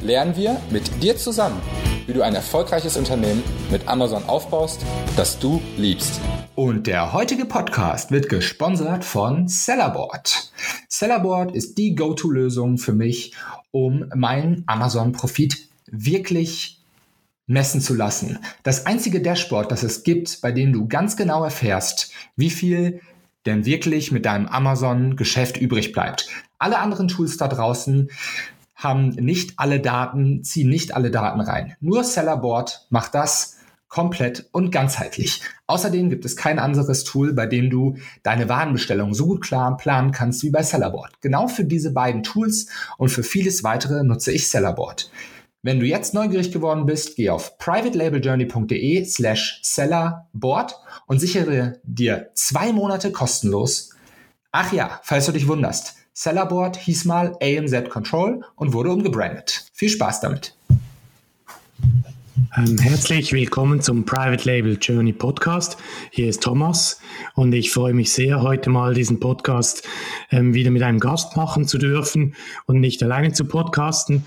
lernen wir mit dir zusammen, wie du ein erfolgreiches Unternehmen mit Amazon aufbaust, das du liebst. Und der heutige Podcast wird gesponsert von Sellerboard. Sellerboard ist die Go-To-Lösung für mich, um meinen Amazon-Profit wirklich messen zu lassen. Das einzige Dashboard, das es gibt, bei dem du ganz genau erfährst, wie viel denn wirklich mit deinem Amazon-Geschäft übrig bleibt. Alle anderen Tools da draußen haben nicht alle Daten, ziehen nicht alle Daten rein. Nur Sellerboard macht das komplett und ganzheitlich. Außerdem gibt es kein anderes Tool, bei dem du deine Warenbestellung so gut klar planen kannst wie bei Sellerboard. Genau für diese beiden Tools und für vieles weitere nutze ich Sellerboard. Wenn du jetzt neugierig geworden bist, geh auf privatelabeljourney.de slash sellerboard und sichere dir zwei Monate kostenlos. Ach ja, falls du dich wunderst, Sellerboard hieß mal AMZ Control und wurde umgebrandet. Viel Spaß damit. Ähm, herzlich willkommen zum Private Label Journey Podcast. Hier ist Thomas und ich freue mich sehr, heute mal diesen Podcast ähm, wieder mit einem Gast machen zu dürfen und nicht alleine zu podcasten.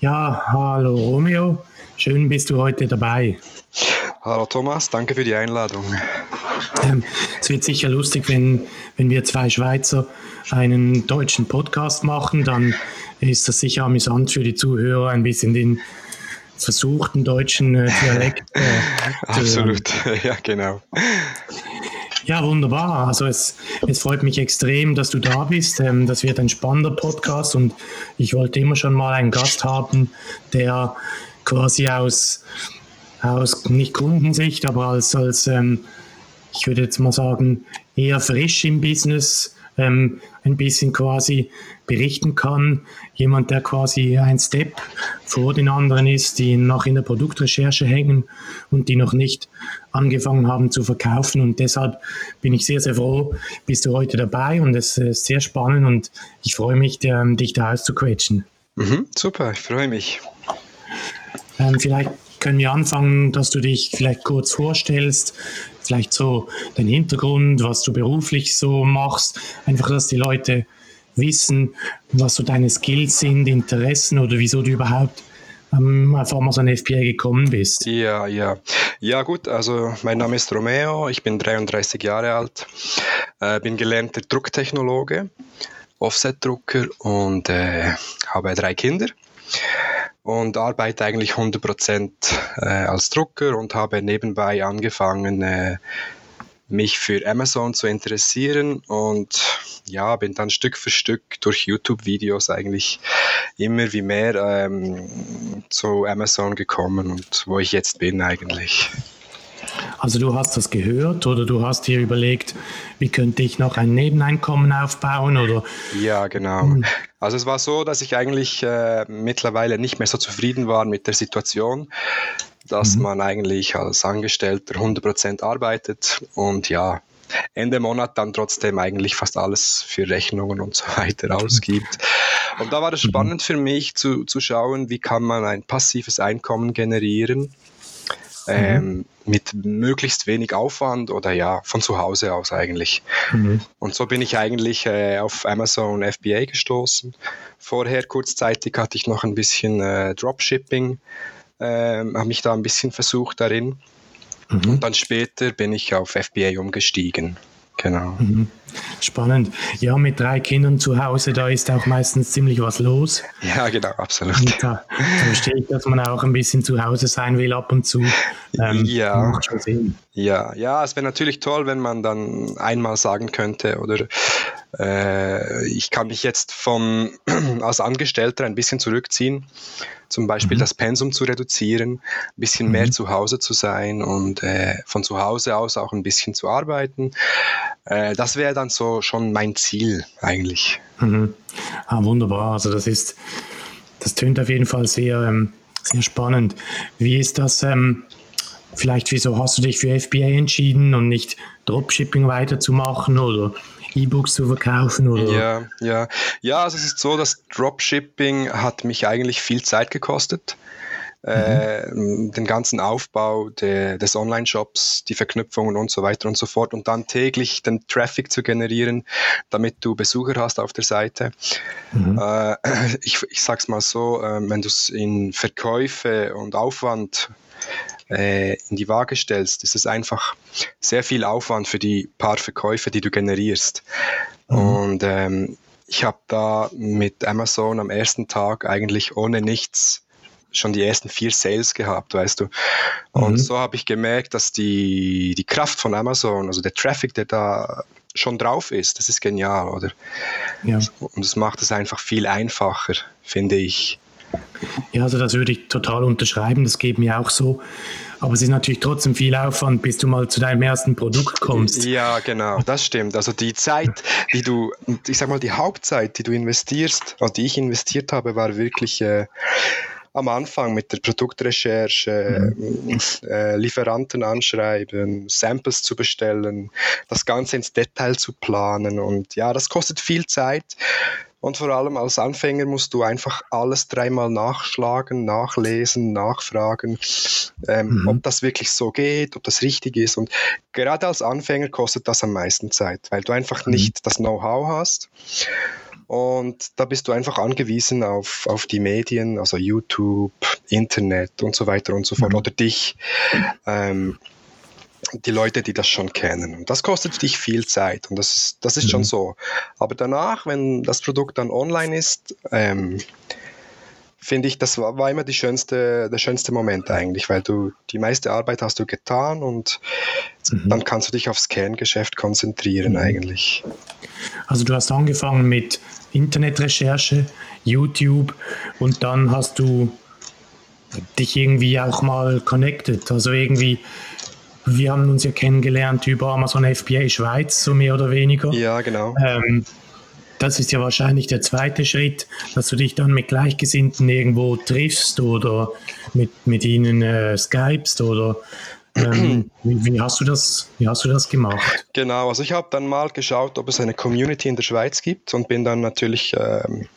Ja, hallo Romeo, schön bist du heute dabei. Hallo Thomas, danke für die Einladung. Ähm, wird sicher lustig, wenn, wenn wir zwei Schweizer einen deutschen Podcast machen, dann ist das sicher amüsant für die Zuhörer, ein bisschen den versuchten deutschen äh, Dialekt. Äh, Absolut, ja genau. Ja, wunderbar. Also es, es freut mich extrem, dass du da bist. Ähm, das wird ein spannender Podcast und ich wollte immer schon mal einen Gast haben, der quasi aus aus nicht Kundensicht, aber als, als ähm, ich würde jetzt mal sagen, eher frisch im Business ähm, ein bisschen quasi berichten kann. Jemand, der quasi ein Step vor den anderen ist, die noch in der Produktrecherche hängen und die noch nicht angefangen haben zu verkaufen. Und deshalb bin ich sehr, sehr froh, bist du heute dabei und es ist sehr spannend und ich freue mich, der, dich da auszuquetschen. Mhm, super, ich freue mich. Ähm, vielleicht können wir anfangen, dass du dich vielleicht kurz vorstellst, vielleicht so dein Hintergrund, was du beruflich so machst, einfach, dass die Leute wissen, was so deine Skills sind, Interessen oder wieso du überhaupt ähm, auf Amazon FBA gekommen bist. Ja, ja. Ja, gut, also mein Name ist Romeo, ich bin 33 Jahre alt, äh, bin gelernter Drucktechnologe, Offset-Drucker und äh, habe drei Kinder und arbeite eigentlich 100% äh, als Drucker und habe nebenbei angefangen, äh, mich für Amazon zu interessieren und ja, bin dann Stück für Stück durch YouTube-Videos eigentlich immer wie mehr ähm, zu Amazon gekommen und wo ich jetzt bin eigentlich. Also du hast das gehört oder du hast dir überlegt, wie könnte ich noch ein Nebeneinkommen aufbauen oder? Ja, genau. Also es war so, dass ich eigentlich äh, mittlerweile nicht mehr so zufrieden war mit der Situation, dass mhm. man eigentlich als Angestellter 100% arbeitet und ja, Ende Monat dann trotzdem eigentlich fast alles für Rechnungen und so weiter ausgibt. Und da war es mhm. spannend für mich zu, zu schauen, wie kann man ein passives Einkommen generieren Mhm. Ähm, mit möglichst wenig Aufwand oder ja, von zu Hause aus eigentlich. Mhm. Und so bin ich eigentlich äh, auf Amazon FBA gestoßen. Vorher kurzzeitig hatte ich noch ein bisschen äh, Dropshipping, äh, habe mich da ein bisschen versucht darin. Mhm. Und dann später bin ich auf FBA umgestiegen. Genau. Mhm. Spannend. Ja, mit drei Kindern zu Hause, da ist auch meistens ziemlich was los. Ja, genau, absolut. Da, da verstehe ich, dass man auch ein bisschen zu Hause sein will ab und zu. Ähm, ja. ja, ja, es wäre natürlich toll, wenn man dann einmal sagen könnte, oder äh, ich kann mich jetzt vom, als Angestellter ein bisschen zurückziehen, zum Beispiel mhm. das Pensum zu reduzieren, ein bisschen mhm. mehr zu Hause zu sein und äh, von zu Hause aus auch ein bisschen zu arbeiten. Äh, das wäre dann so schon mein Ziel eigentlich. Mhm. Ah, wunderbar. Also das ist, das tönt auf jeden Fall sehr, ähm, Sehr spannend. Wie ist das? Ähm, vielleicht, wieso hast du dich für FBA entschieden und nicht Dropshipping weiterzumachen oder E-Books zu verkaufen? Oder? Ja, ja. Ja, also es ist so, dass Dropshipping hat mich eigentlich viel Zeit gekostet. Äh, mhm. den ganzen Aufbau de, des Online-Shops, die Verknüpfungen und so weiter und so fort und dann täglich den Traffic zu generieren, damit du Besucher hast auf der Seite. Mhm. Äh, ich, ich sag's mal so, äh, wenn du es in Verkäufe und Aufwand äh, in die Waage stellst, ist es einfach sehr viel Aufwand für die paar Verkäufe, die du generierst. Mhm. Und ähm, ich habe da mit Amazon am ersten Tag eigentlich ohne nichts schon die ersten vier Sales gehabt, weißt du. Und mhm. so habe ich gemerkt, dass die, die Kraft von Amazon, also der Traffic, der da schon drauf ist, das ist genial, oder? Ja. Und es macht es einfach viel einfacher, finde ich. Ja, also das würde ich total unterschreiben, das geht mir auch so. Aber es ist natürlich trotzdem viel Aufwand, bis du mal zu deinem ersten Produkt kommst. Ja, genau, das stimmt. Also die Zeit, die du, ich sag mal, die Hauptzeit, die du investierst, also die ich investiert habe, war wirklich äh, am Anfang mit der Produktrecherche, mhm. äh, Lieferanten anschreiben, Samples zu bestellen, das Ganze ins Detail zu planen. Und ja, das kostet viel Zeit. Und vor allem als Anfänger musst du einfach alles dreimal nachschlagen, nachlesen, nachfragen, ähm, mhm. ob das wirklich so geht, ob das richtig ist. Und gerade als Anfänger kostet das am meisten Zeit, weil du einfach mhm. nicht das Know-how hast. Und da bist du einfach angewiesen auf, auf die Medien, also YouTube, Internet und so weiter und so fort, mhm. oder dich, ähm, die Leute, die das schon kennen. Und das kostet dich viel Zeit und das ist, das ist mhm. schon so. Aber danach, wenn das Produkt dann online ist, ähm, finde ich, das war, war immer die schönste, der schönste Moment eigentlich, weil du die meiste Arbeit hast du getan und mhm. dann kannst du dich aufs Kerngeschäft konzentrieren mhm. eigentlich. Also du hast angefangen mit Internetrecherche, YouTube und dann hast du dich irgendwie auch mal connected. Also irgendwie, wir haben uns ja kennengelernt über Amazon FBA Schweiz, so mehr oder weniger. Ja, genau. Ähm, das ist ja wahrscheinlich der zweite Schritt, dass du dich dann mit Gleichgesinnten irgendwo triffst oder mit, mit ihnen äh, skypst oder ähm, wie, hast du das, wie hast du das gemacht? Genau, also ich habe dann mal geschaut, ob es eine Community in der Schweiz gibt und bin dann natürlich ähm,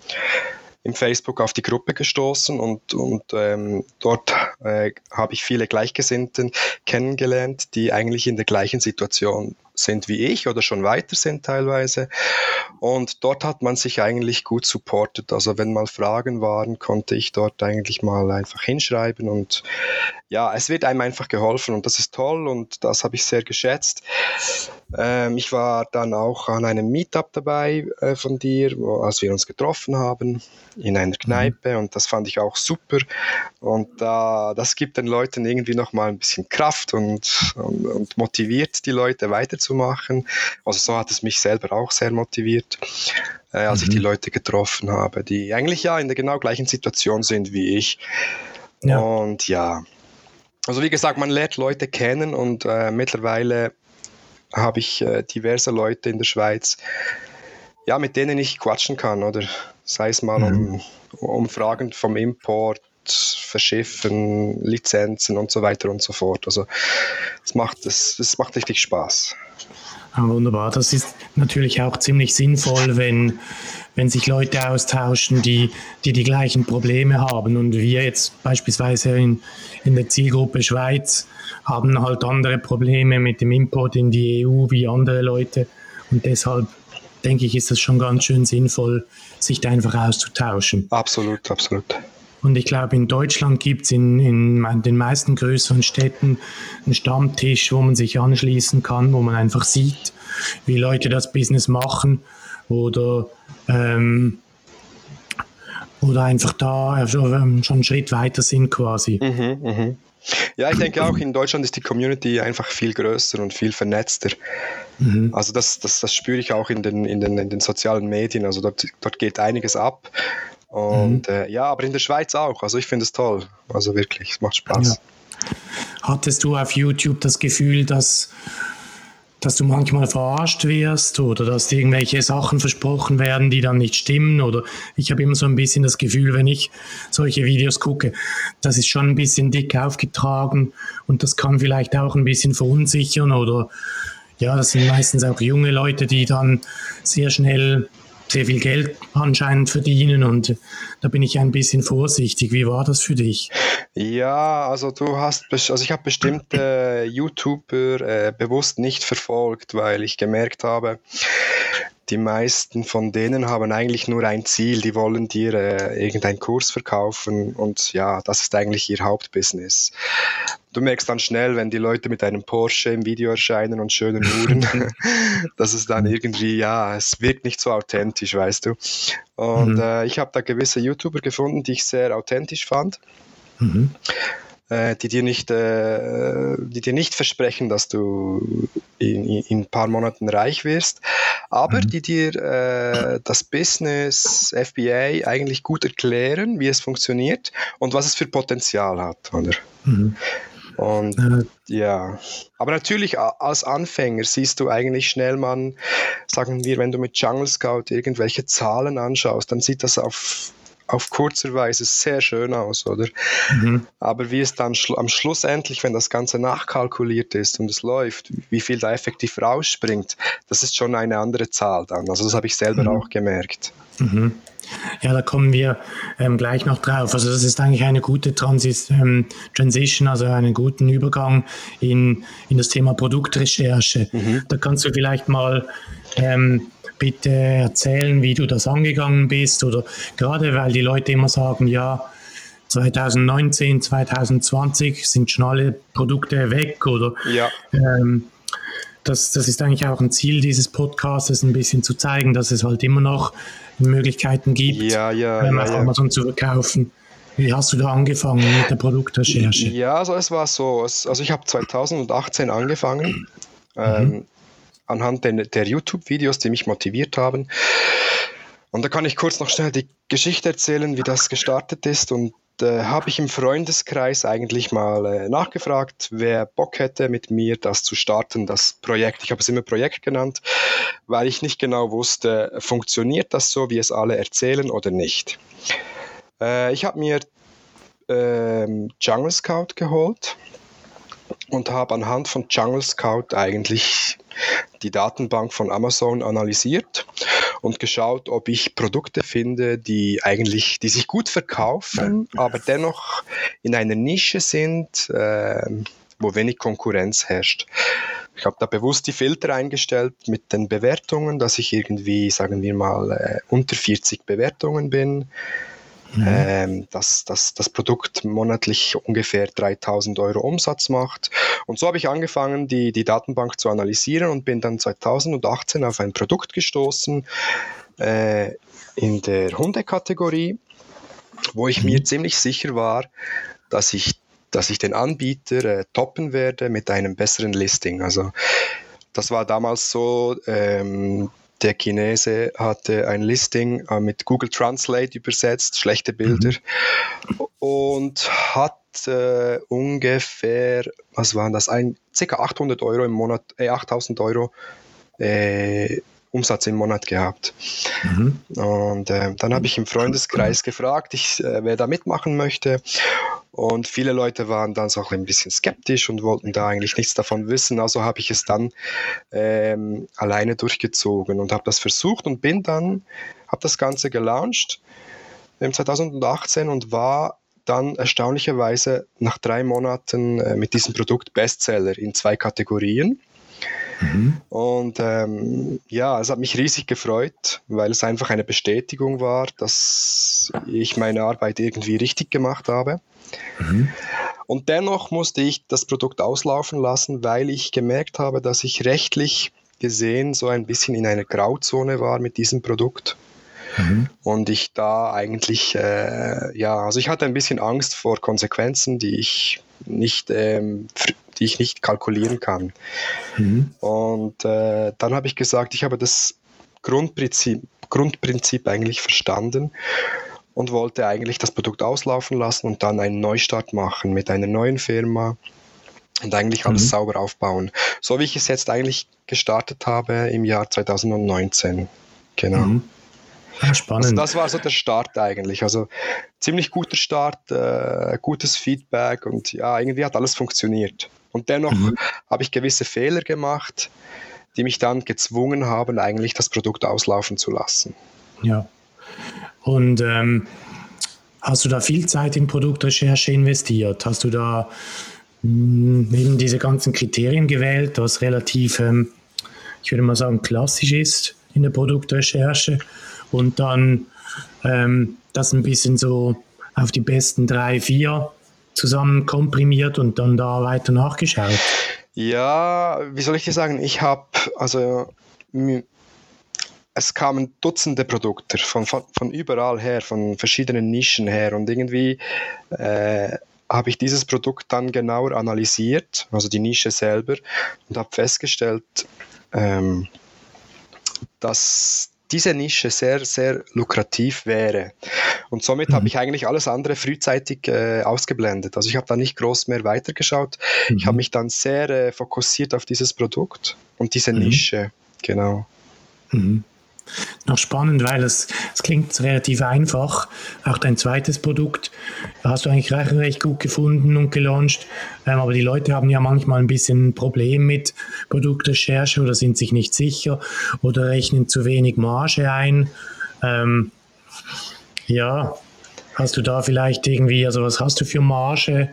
im Facebook auf die Gruppe gestoßen und, und ähm, dort äh, habe ich viele Gleichgesinnten kennengelernt, die eigentlich in der gleichen Situation sind wie ich oder schon weiter sind teilweise. Und dort hat man sich eigentlich gut supportet. Also wenn mal Fragen waren, konnte ich dort eigentlich mal einfach hinschreiben und ja, es wird einem einfach geholfen und das ist toll und das habe ich sehr geschätzt. Ähm, ich war dann auch an einem Meetup dabei äh, von dir, wo, als wir uns getroffen haben in einer Kneipe und das fand ich auch super und äh, das gibt den Leuten irgendwie nochmal ein bisschen Kraft und, und, und motiviert die Leute weiterzumachen. Also so hat es mich selber auch sehr motiviert äh, als mhm. ich die mhm. Leute getroffen habe, die eigentlich ja in der genau gleichen Situation sind wie ich. Ja. Und ja, also wie gesagt, man lernt Leute kennen und äh, mittlerweile habe ich äh, diverse Leute in der Schweiz, ja, mit denen ich quatschen kann, oder sei es mal mhm. um, um Fragen vom Import, Verschiffen, Lizenzen und so weiter und so fort. Also es macht, es, es macht richtig Spaß. Ja, wunderbar. Das ist natürlich auch ziemlich sinnvoll, wenn, wenn sich Leute austauschen, die, die die gleichen Probleme haben. Und wir jetzt beispielsweise in, in der Zielgruppe Schweiz haben halt andere Probleme mit dem Import in die EU wie andere Leute. Und deshalb denke ich, ist es schon ganz schön sinnvoll, sich da einfach auszutauschen. Absolut, absolut. Und ich glaube, in Deutschland gibt es in, in den meisten größeren Städten einen Stammtisch, wo man sich anschließen kann, wo man einfach sieht, wie Leute das Business machen oder, ähm, oder einfach da schon einen Schritt weiter sind quasi. Mhm, mh. Ja, ich denke auch, in Deutschland ist die Community einfach viel größer und viel vernetzter. Mhm. Also das, das, das spüre ich auch in den, in, den, in den sozialen Medien. Also dort, dort geht einiges ab. Und mhm. äh, ja, aber in der Schweiz auch. Also ich finde es toll. Also wirklich, es macht Spaß. Ja. Hattest du auf YouTube das Gefühl, dass, dass du manchmal verarscht wirst oder dass dir irgendwelche Sachen versprochen werden, die dann nicht stimmen. Oder ich habe immer so ein bisschen das Gefühl, wenn ich solche Videos gucke, das ist schon ein bisschen dick aufgetragen und das kann vielleicht auch ein bisschen verunsichern oder ja, das sind meistens auch junge Leute, die dann sehr schnell sehr viel Geld anscheinend verdienen und da bin ich ein bisschen vorsichtig. Wie war das für dich? Ja, also du hast, also ich habe bestimmte YouTuber äh, bewusst nicht verfolgt, weil ich gemerkt habe, die meisten von denen haben eigentlich nur ein Ziel, die wollen dir äh, irgendeinen Kurs verkaufen und ja, das ist eigentlich ihr Hauptbusiness. Du merkst dann schnell, wenn die Leute mit einem Porsche im Video erscheinen und schönen Uhren, dass es dann irgendwie, ja, es wirkt nicht so authentisch, weißt du. Und mhm. äh, ich habe da gewisse YouTuber gefunden, die ich sehr authentisch fand. Mhm äh, die dir nicht, äh, die dir nicht versprechen, dass du in, in ein paar Monaten reich wirst, aber mhm. die dir äh, das Business FBA eigentlich gut erklären, wie es funktioniert und was es für Potenzial hat, oder? Mhm. Und äh. ja, aber natürlich als Anfänger siehst du eigentlich schnell man, sagen wir, wenn du mit Jungle Scout irgendwelche Zahlen anschaust, dann sieht das auf auf kurzer Weise sehr schön aus, oder? Mhm. Aber wie es dann schl am Schluss endlich, wenn das Ganze nachkalkuliert ist und es läuft, wie viel da effektiv rausspringt, das ist schon eine andere Zahl dann. Also das habe ich selber mhm. auch gemerkt. Mhm. Ja, da kommen wir ähm, gleich noch drauf. Also das ist eigentlich eine gute Transis ähm, Transition, also einen guten Übergang in, in das Thema Produktrecherche. Mhm. Da kannst du vielleicht mal ähm, bitte erzählen, wie du das angegangen bist oder gerade weil die Leute immer sagen, ja, 2019, 2020 sind schon alle Produkte weg oder ja. ähm, das, das ist eigentlich auch ein Ziel dieses Podcasts, ein bisschen zu zeigen, dass es halt immer noch Möglichkeiten gibt, ja, ja, ähm, auf ja, Amazon zu verkaufen. Wie hast du da angefangen mit der Produktrecherche? Ja, also es war so, also ich habe 2018 angefangen. Mhm. Ähm, anhand der, der YouTube-Videos, die mich motiviert haben. Und da kann ich kurz noch schnell die Geschichte erzählen, wie das gestartet ist. Und äh, habe ich im Freundeskreis eigentlich mal äh, nachgefragt, wer Bock hätte, mit mir das zu starten, das Projekt. Ich habe es immer Projekt genannt, weil ich nicht genau wusste, funktioniert das so, wie es alle erzählen oder nicht. Äh, ich habe mir ähm, Jungle Scout geholt und habe anhand von Jungle Scout eigentlich die Datenbank von Amazon analysiert und geschaut, ob ich Produkte finde, die eigentlich, die sich gut verkaufen, aber dennoch in einer Nische sind, äh, wo wenig Konkurrenz herrscht. Ich habe da bewusst die Filter eingestellt mit den Bewertungen, dass ich irgendwie, sagen wir mal, äh, unter 40 Bewertungen bin mhm. ähm, dass, dass das Produkt monatlich ungefähr 3000 Euro Umsatz macht. Und so habe ich angefangen, die, die Datenbank zu analysieren und bin dann 2018 auf ein Produkt gestoßen äh, in der Hundekategorie, wo ich mhm. mir ziemlich sicher war, dass ich dass ich den Anbieter äh, toppen werde mit einem besseren Listing. Also das war damals so, ähm, der Chinese hatte ein Listing äh, mit Google Translate übersetzt, schlechte Bilder mhm. und hat äh, ungefähr, was waren das, ein, ca. 800 Euro im Monat, äh, 8000 Euro äh, Umsatz im Monat gehabt. Mhm. Und äh, dann habe ich im Freundeskreis gefragt, ich, äh, wer da mitmachen möchte. Und viele Leute waren dann so ein bisschen skeptisch und wollten da eigentlich nichts davon wissen. Also habe ich es dann ähm, alleine durchgezogen und habe das versucht und bin dann, habe das Ganze gelauncht im 2018 und war dann erstaunlicherweise nach drei Monaten äh, mit diesem Produkt Bestseller in zwei Kategorien. Mhm. Und ähm, ja, es hat mich riesig gefreut, weil es einfach eine Bestätigung war, dass ich meine Arbeit irgendwie richtig gemacht habe. Mhm. Und dennoch musste ich das Produkt auslaufen lassen, weil ich gemerkt habe, dass ich rechtlich gesehen so ein bisschen in einer Grauzone war mit diesem Produkt. Mhm. Und ich da eigentlich, äh, ja, also ich hatte ein bisschen Angst vor Konsequenzen, die ich nicht, ähm, die ich nicht kalkulieren kann. Mhm. Und äh, dann habe ich gesagt, ich habe das Grundprinzip, Grundprinzip eigentlich verstanden und wollte eigentlich das Produkt auslaufen lassen und dann einen Neustart machen mit einer neuen Firma und eigentlich alles mhm. sauber aufbauen. So wie ich es jetzt eigentlich gestartet habe im Jahr 2019. Genau. Mhm. Ja, spannend. Also das war so der Start eigentlich. Also ziemlich guter Start, äh, gutes Feedback und ja, irgendwie hat alles funktioniert. Und dennoch mhm. habe ich gewisse Fehler gemacht, die mich dann gezwungen haben, eigentlich das Produkt auslaufen zu lassen. Ja. Und ähm, hast du da viel Zeit in Produktrecherche investiert? Hast du da mh, hm, eben diese ganzen Kriterien gewählt, was relativ, ähm, ich würde mal sagen, klassisch ist in der Produktrecherche und dann ähm, das ein bisschen so auf die besten drei, vier zusammen komprimiert und dann da weiter nachgeschaut? Ja, wie soll ich dir sagen? Ich habe, also es kamen Dutzende Produkte von, von, von, überall her, von verschiedenen Nischen her und irgendwie äh, habe ich dieses Produkt dann genauer analysiert, also die Nische selber, und habe festgestellt, ähm, dass diese Nische sehr, sehr lukrativ wäre. Und somit mhm. habe ich eigentlich alles andere frühzeitig äh, ausgeblendet. Also ich habe da nicht groß mehr weitergeschaut. Mhm. Ich habe mich dann sehr äh, fokussiert auf dieses Produkt und diese mhm. Nische. Genau. Mhm noch spannend, weil es, es klingt relativ einfach. Auch dein zweites Produkt hast du eigentlich recht, recht gut gefunden und gelauncht. Ähm, aber die Leute haben ja manchmal ein bisschen ein Problem mit Produktrecherche oder sind sich nicht sicher oder rechnen zu wenig Marge ein. Ähm, ja, Hast du da vielleicht irgendwie, also was hast du für Marge?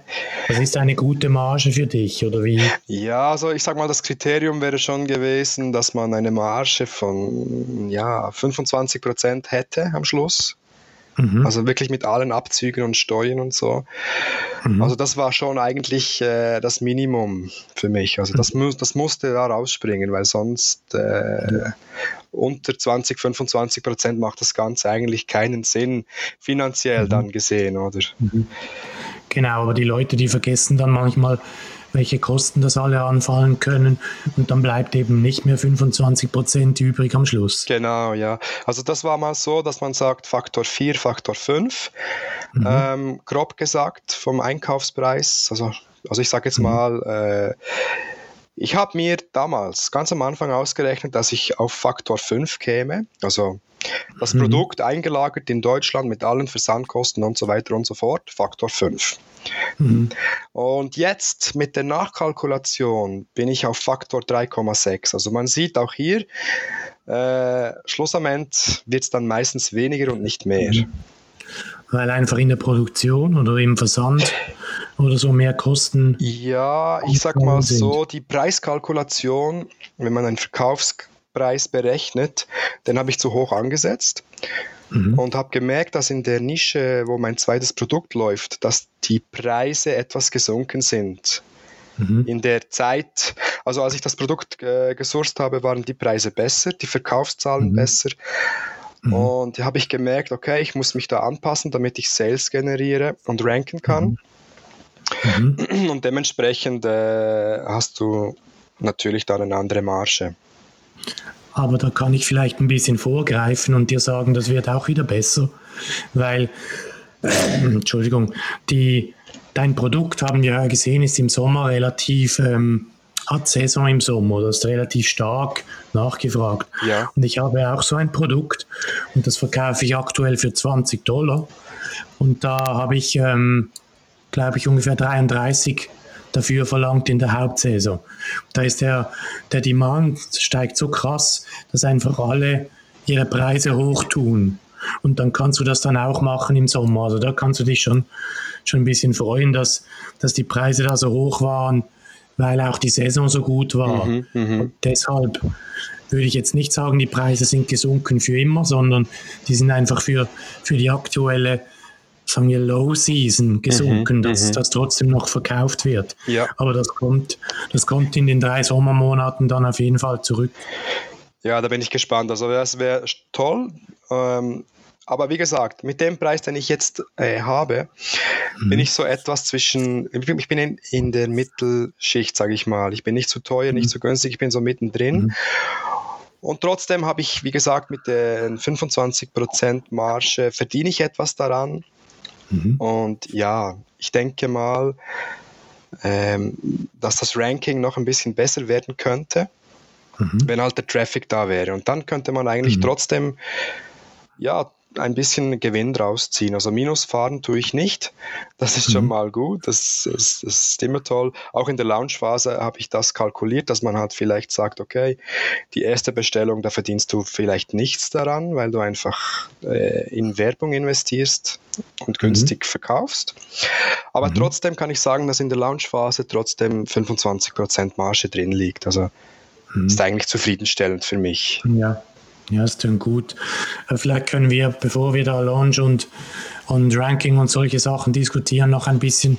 Was ist eine gute Marge für dich oder wie? Ja, also ich sag mal, das Kriterium wäre schon gewesen, dass man eine Marge von ja, 25 Prozent hätte am Schluss. Mhm. Also wirklich mit allen Abzügen und Steuern und so. Mhm. Also das war schon eigentlich äh, das Minimum für mich. Also das, mu das musste da rausspringen, weil sonst äh, unter 20, 25 Prozent macht das Ganze eigentlich keinen Sinn, finanziell mhm. dann gesehen, oder? Mhm. Genau, aber die Leute, die vergessen dann manchmal, welche Kosten das alle anfallen können und dann bleibt eben nicht mehr 25 Prozent übrig am Schluss. Genau, ja. Also das war mal so, dass man sagt Faktor 4, Faktor 5, mhm. ähm, grob gesagt vom Einkaufspreis. Also, also ich sage jetzt mhm. mal, äh, ich habe mir damals ganz am Anfang ausgerechnet, dass ich auf Faktor 5 käme. Also das mhm. Produkt eingelagert in Deutschland mit allen Versandkosten und so weiter und so fort, Faktor 5. Mhm. Und jetzt mit der Nachkalkulation bin ich auf Faktor 3,6. Also man sieht auch hier, äh, Schlussament wird es dann meistens weniger und nicht mehr. Mhm. Weil einfach in der Produktion oder im Versand oder so mehr Kosten. Ja, ich sag mal sind. so, die Preiskalkulation, wenn man einen Verkaufspreis berechnet, den habe ich zu hoch angesetzt mhm. und habe gemerkt, dass in der Nische, wo mein zweites Produkt läuft, dass die Preise etwas gesunken sind. Mhm. In der Zeit, also als ich das Produkt äh, gesourced habe, waren die Preise besser, die Verkaufszahlen mhm. besser. Mhm. Und habe ich gemerkt, okay, ich muss mich da anpassen, damit ich Sales generiere und ranken kann. Mhm. mhm. Und dementsprechend äh, hast du natürlich dann eine andere Marge. Aber da kann ich vielleicht ein bisschen vorgreifen und dir sagen, das wird auch wieder besser, weil, äh, Entschuldigung, die, dein Produkt, haben wir ja gesehen, ist im Sommer relativ, ähm, hat Saison im Sommer, das ist relativ stark nachgefragt. Ja. Und ich habe auch so ein Produkt und das verkaufe ich aktuell für 20 Dollar. Und da habe ich, ähm, glaube ich, ungefähr 33 dafür verlangt in der Hauptsaison. Da ist der, der Demand steigt so krass, dass einfach alle ihre Preise hoch tun. Und dann kannst du das dann auch machen im Sommer. Also da kannst du dich schon, schon ein bisschen freuen, dass, dass die Preise da so hoch waren, weil auch die Saison so gut war. Mhm, mh. Deshalb würde ich jetzt nicht sagen, die Preise sind gesunken für immer, sondern die sind einfach für, für die aktuelle sagen wir, Low Season gesunken, mhm, dass mhm. das trotzdem noch verkauft wird. Ja. Aber das kommt, das kommt in den drei Sommermonaten dann auf jeden Fall zurück. Ja, da bin ich gespannt. Also das wäre toll. Ähm, aber wie gesagt, mit dem Preis, den ich jetzt äh, habe, mhm. bin ich so etwas zwischen, ich bin in, in der Mittelschicht, sage ich mal. Ich bin nicht zu teuer, nicht mhm. zu günstig, ich bin so mittendrin. Mhm. Und trotzdem habe ich, wie gesagt, mit den 25% Marge verdiene ich etwas daran. Mhm. Und ja, ich denke mal, ähm, dass das Ranking noch ein bisschen besser werden könnte, mhm. wenn halt der Traffic da wäre. Und dann könnte man eigentlich mhm. trotzdem ja, ein bisschen Gewinn draus ziehen. Also Minus fahren tue ich nicht. Das ist schon mhm. mal gut. Das, das, das, ist immer toll. Auch in der Launchphase habe ich das kalkuliert, dass man halt vielleicht sagt, okay, die erste Bestellung, da verdienst du vielleicht nichts daran, weil du einfach äh, in Werbung investierst und mhm. günstig mhm. verkaufst. Aber mhm. trotzdem kann ich sagen, dass in der Launchphase trotzdem 25% Marge drin liegt. Also mhm. ist eigentlich zufriedenstellend für mich. Ja. Ja, das klingt gut. Äh, vielleicht können wir, bevor wir da Launch und, und Ranking und solche Sachen diskutieren, noch ein bisschen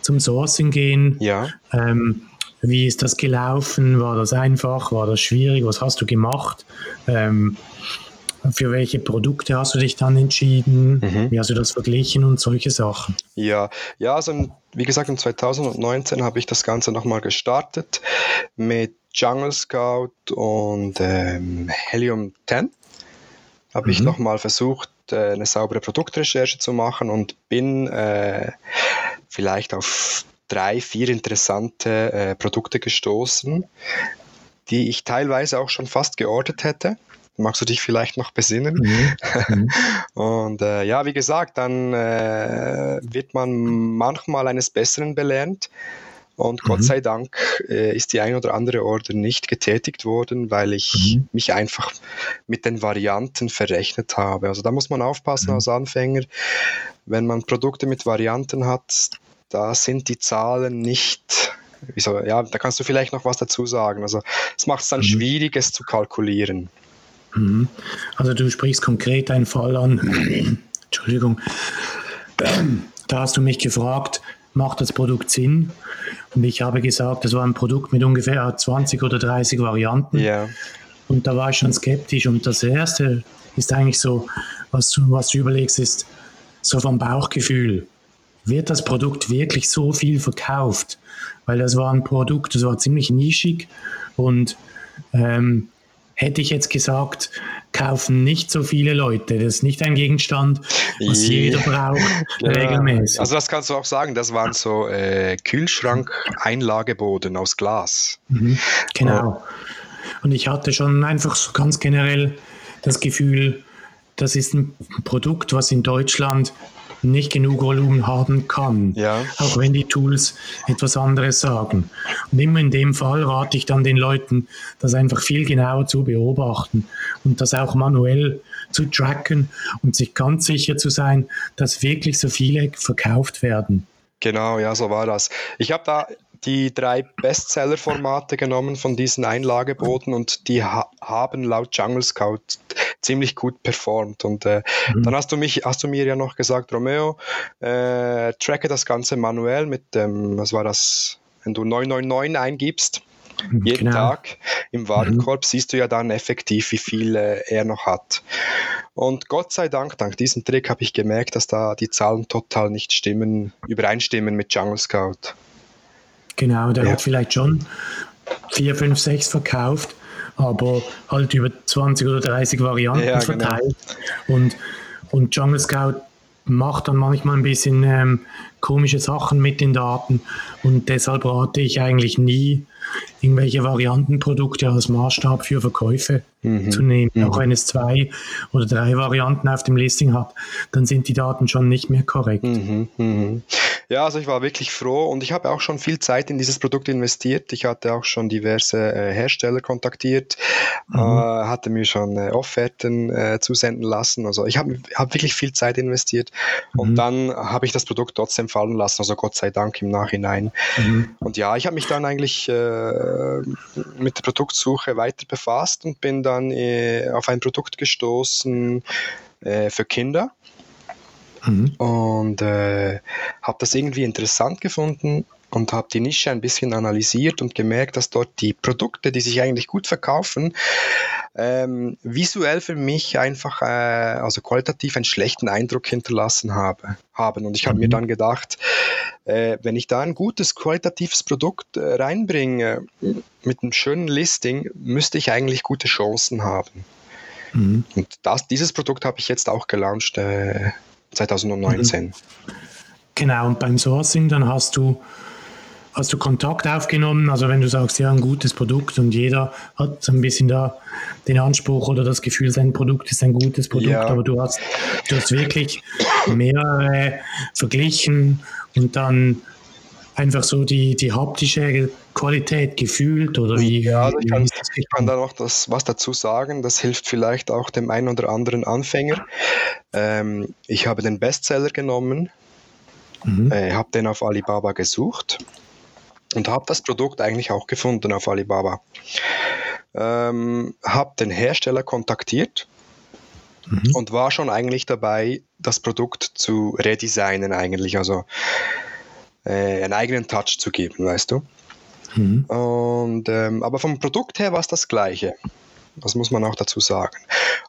zum Sourcing gehen. Ja. Ähm, wie ist das gelaufen? War das einfach? War das schwierig? Was hast du gemacht? Ähm, für welche Produkte hast du dich dann entschieden? Mhm. Wie hast du das verglichen und solche Sachen? Ja, ja, also wie gesagt, in 2019 habe ich das Ganze nochmal gestartet mit Jungle Scout und ähm, Helium 10 habe mhm. ich nochmal versucht, äh, eine saubere Produktrecherche zu machen und bin äh, vielleicht auf drei, vier interessante äh, Produkte gestoßen, die ich teilweise auch schon fast geordert hätte. Magst du dich vielleicht noch besinnen? Mhm. Mhm. Und äh, ja, wie gesagt, dann äh, wird man manchmal eines Besseren belernt. Und Gott mhm. sei Dank äh, ist die ein oder andere Order nicht getätigt worden, weil ich mhm. mich einfach mit den Varianten verrechnet habe. Also da muss man aufpassen mhm. als Anfänger, wenn man Produkte mit Varianten hat, da sind die Zahlen nicht. Wieso, ja, da kannst du vielleicht noch was dazu sagen. Also es macht es dann mhm. schwierig, es zu kalkulieren. Mhm. Also du sprichst konkret einen Fall an. Entschuldigung. Da hast du mich gefragt, macht das Produkt Sinn? Und ich habe gesagt, das war ein Produkt mit ungefähr 20 oder 30 Varianten. Yeah. Und da war ich schon skeptisch. Und das erste ist eigentlich so, was du, was du überlegst, ist so vom Bauchgefühl. Wird das Produkt wirklich so viel verkauft? Weil das war ein Produkt, das war ziemlich nischig und ähm, hätte ich jetzt gesagt, kaufen nicht so viele Leute. Das ist nicht ein Gegenstand, was yeah. jeder braucht, ja. regelmäßig. Also das kannst du auch sagen, das waren so äh, Kühlschrank-Einlageboden aus Glas. Mhm, genau. Und ich hatte schon einfach so ganz generell das Gefühl, das ist ein Produkt, was in Deutschland nicht genug Volumen haben kann, ja. auch wenn die Tools etwas anderes sagen. Und immer in dem Fall rate ich dann den Leuten, das einfach viel genauer zu beobachten und das auch manuell zu tracken und sich ganz sicher zu sein, dass wirklich so viele verkauft werden. Genau, ja, so war das. Ich habe da die drei Bestseller-Formate genommen von diesen Einlageboten und die ha haben laut Jungle Scout ziemlich gut performt. Und äh, mhm. dann hast du mich, hast du mir ja noch gesagt, Romeo, äh, tracke das Ganze manuell mit dem, was war das, wenn du 999 eingibst. Mhm, jeden genau. Tag im Warenkorb mhm. siehst du ja dann effektiv, wie viel äh, er noch hat. Und Gott sei Dank, dank diesem Trick habe ich gemerkt, dass da die Zahlen total nicht stimmen, übereinstimmen mit Jungle Scout. Genau, der ja. hat vielleicht schon 4, 5, 6 verkauft, aber halt über 20 oder 30 Varianten ja, genau. verteilt. Genau. Und, und Jungle Scout macht dann manchmal ein bisschen ähm, komische Sachen mit den Daten und deshalb rate ich eigentlich nie, irgendwelche Variantenprodukte als Maßstab für Verkäufe mhm. zu nehmen. Mhm. Auch wenn es zwei oder drei Varianten auf dem Listing hat, dann sind die Daten schon nicht mehr korrekt. Mhm. mhm. Ja, also ich war wirklich froh und ich habe auch schon viel Zeit in dieses Produkt investiert. Ich hatte auch schon diverse äh, Hersteller kontaktiert, mhm. äh, hatte mir schon äh, Offerten äh, zusenden lassen. Also ich habe hab wirklich viel Zeit investiert und mhm. dann habe ich das Produkt trotzdem fallen lassen. Also Gott sei Dank im Nachhinein. Und ja, ich habe mich dann eigentlich äh, mit der Produktsuche weiter befasst und bin dann äh, auf ein Produkt gestoßen für Kinder. Mhm. Und äh, habe das irgendwie interessant gefunden und habe die Nische ein bisschen analysiert und gemerkt, dass dort die Produkte, die sich eigentlich gut verkaufen, ähm, visuell für mich einfach, äh, also qualitativ einen schlechten Eindruck hinterlassen habe, haben. Und ich habe mhm. mir dann gedacht, äh, wenn ich da ein gutes qualitatives Produkt äh, reinbringe mit einem schönen Listing, müsste ich eigentlich gute Chancen haben. Mhm. Und das, dieses Produkt habe ich jetzt auch gelauncht äh, 2019. Genau, und beim Sourcing, dann hast du hast du Kontakt aufgenommen? Also wenn du sagst, ja, ein gutes Produkt und jeder hat so ein bisschen da den Anspruch oder das Gefühl, sein Produkt ist ein gutes Produkt, ja. aber du hast, du hast wirklich mehrere verglichen und dann einfach so die, die haptische Qualität gefühlt oder wie? Ja, also ich, kann, ich kann da noch das, was dazu sagen. Das hilft vielleicht auch dem einen oder anderen Anfänger. Ähm, ich habe den Bestseller genommen, mhm. äh, habe den auf Alibaba gesucht und habe das Produkt eigentlich auch gefunden auf Alibaba. Ähm, habe den Hersteller kontaktiert mhm. und war schon eigentlich dabei, das Produkt zu redesignen eigentlich, also äh, einen eigenen Touch zu geben, weißt du. Mhm. Und, ähm, aber vom Produkt her war es das gleiche. Das muss man auch dazu sagen.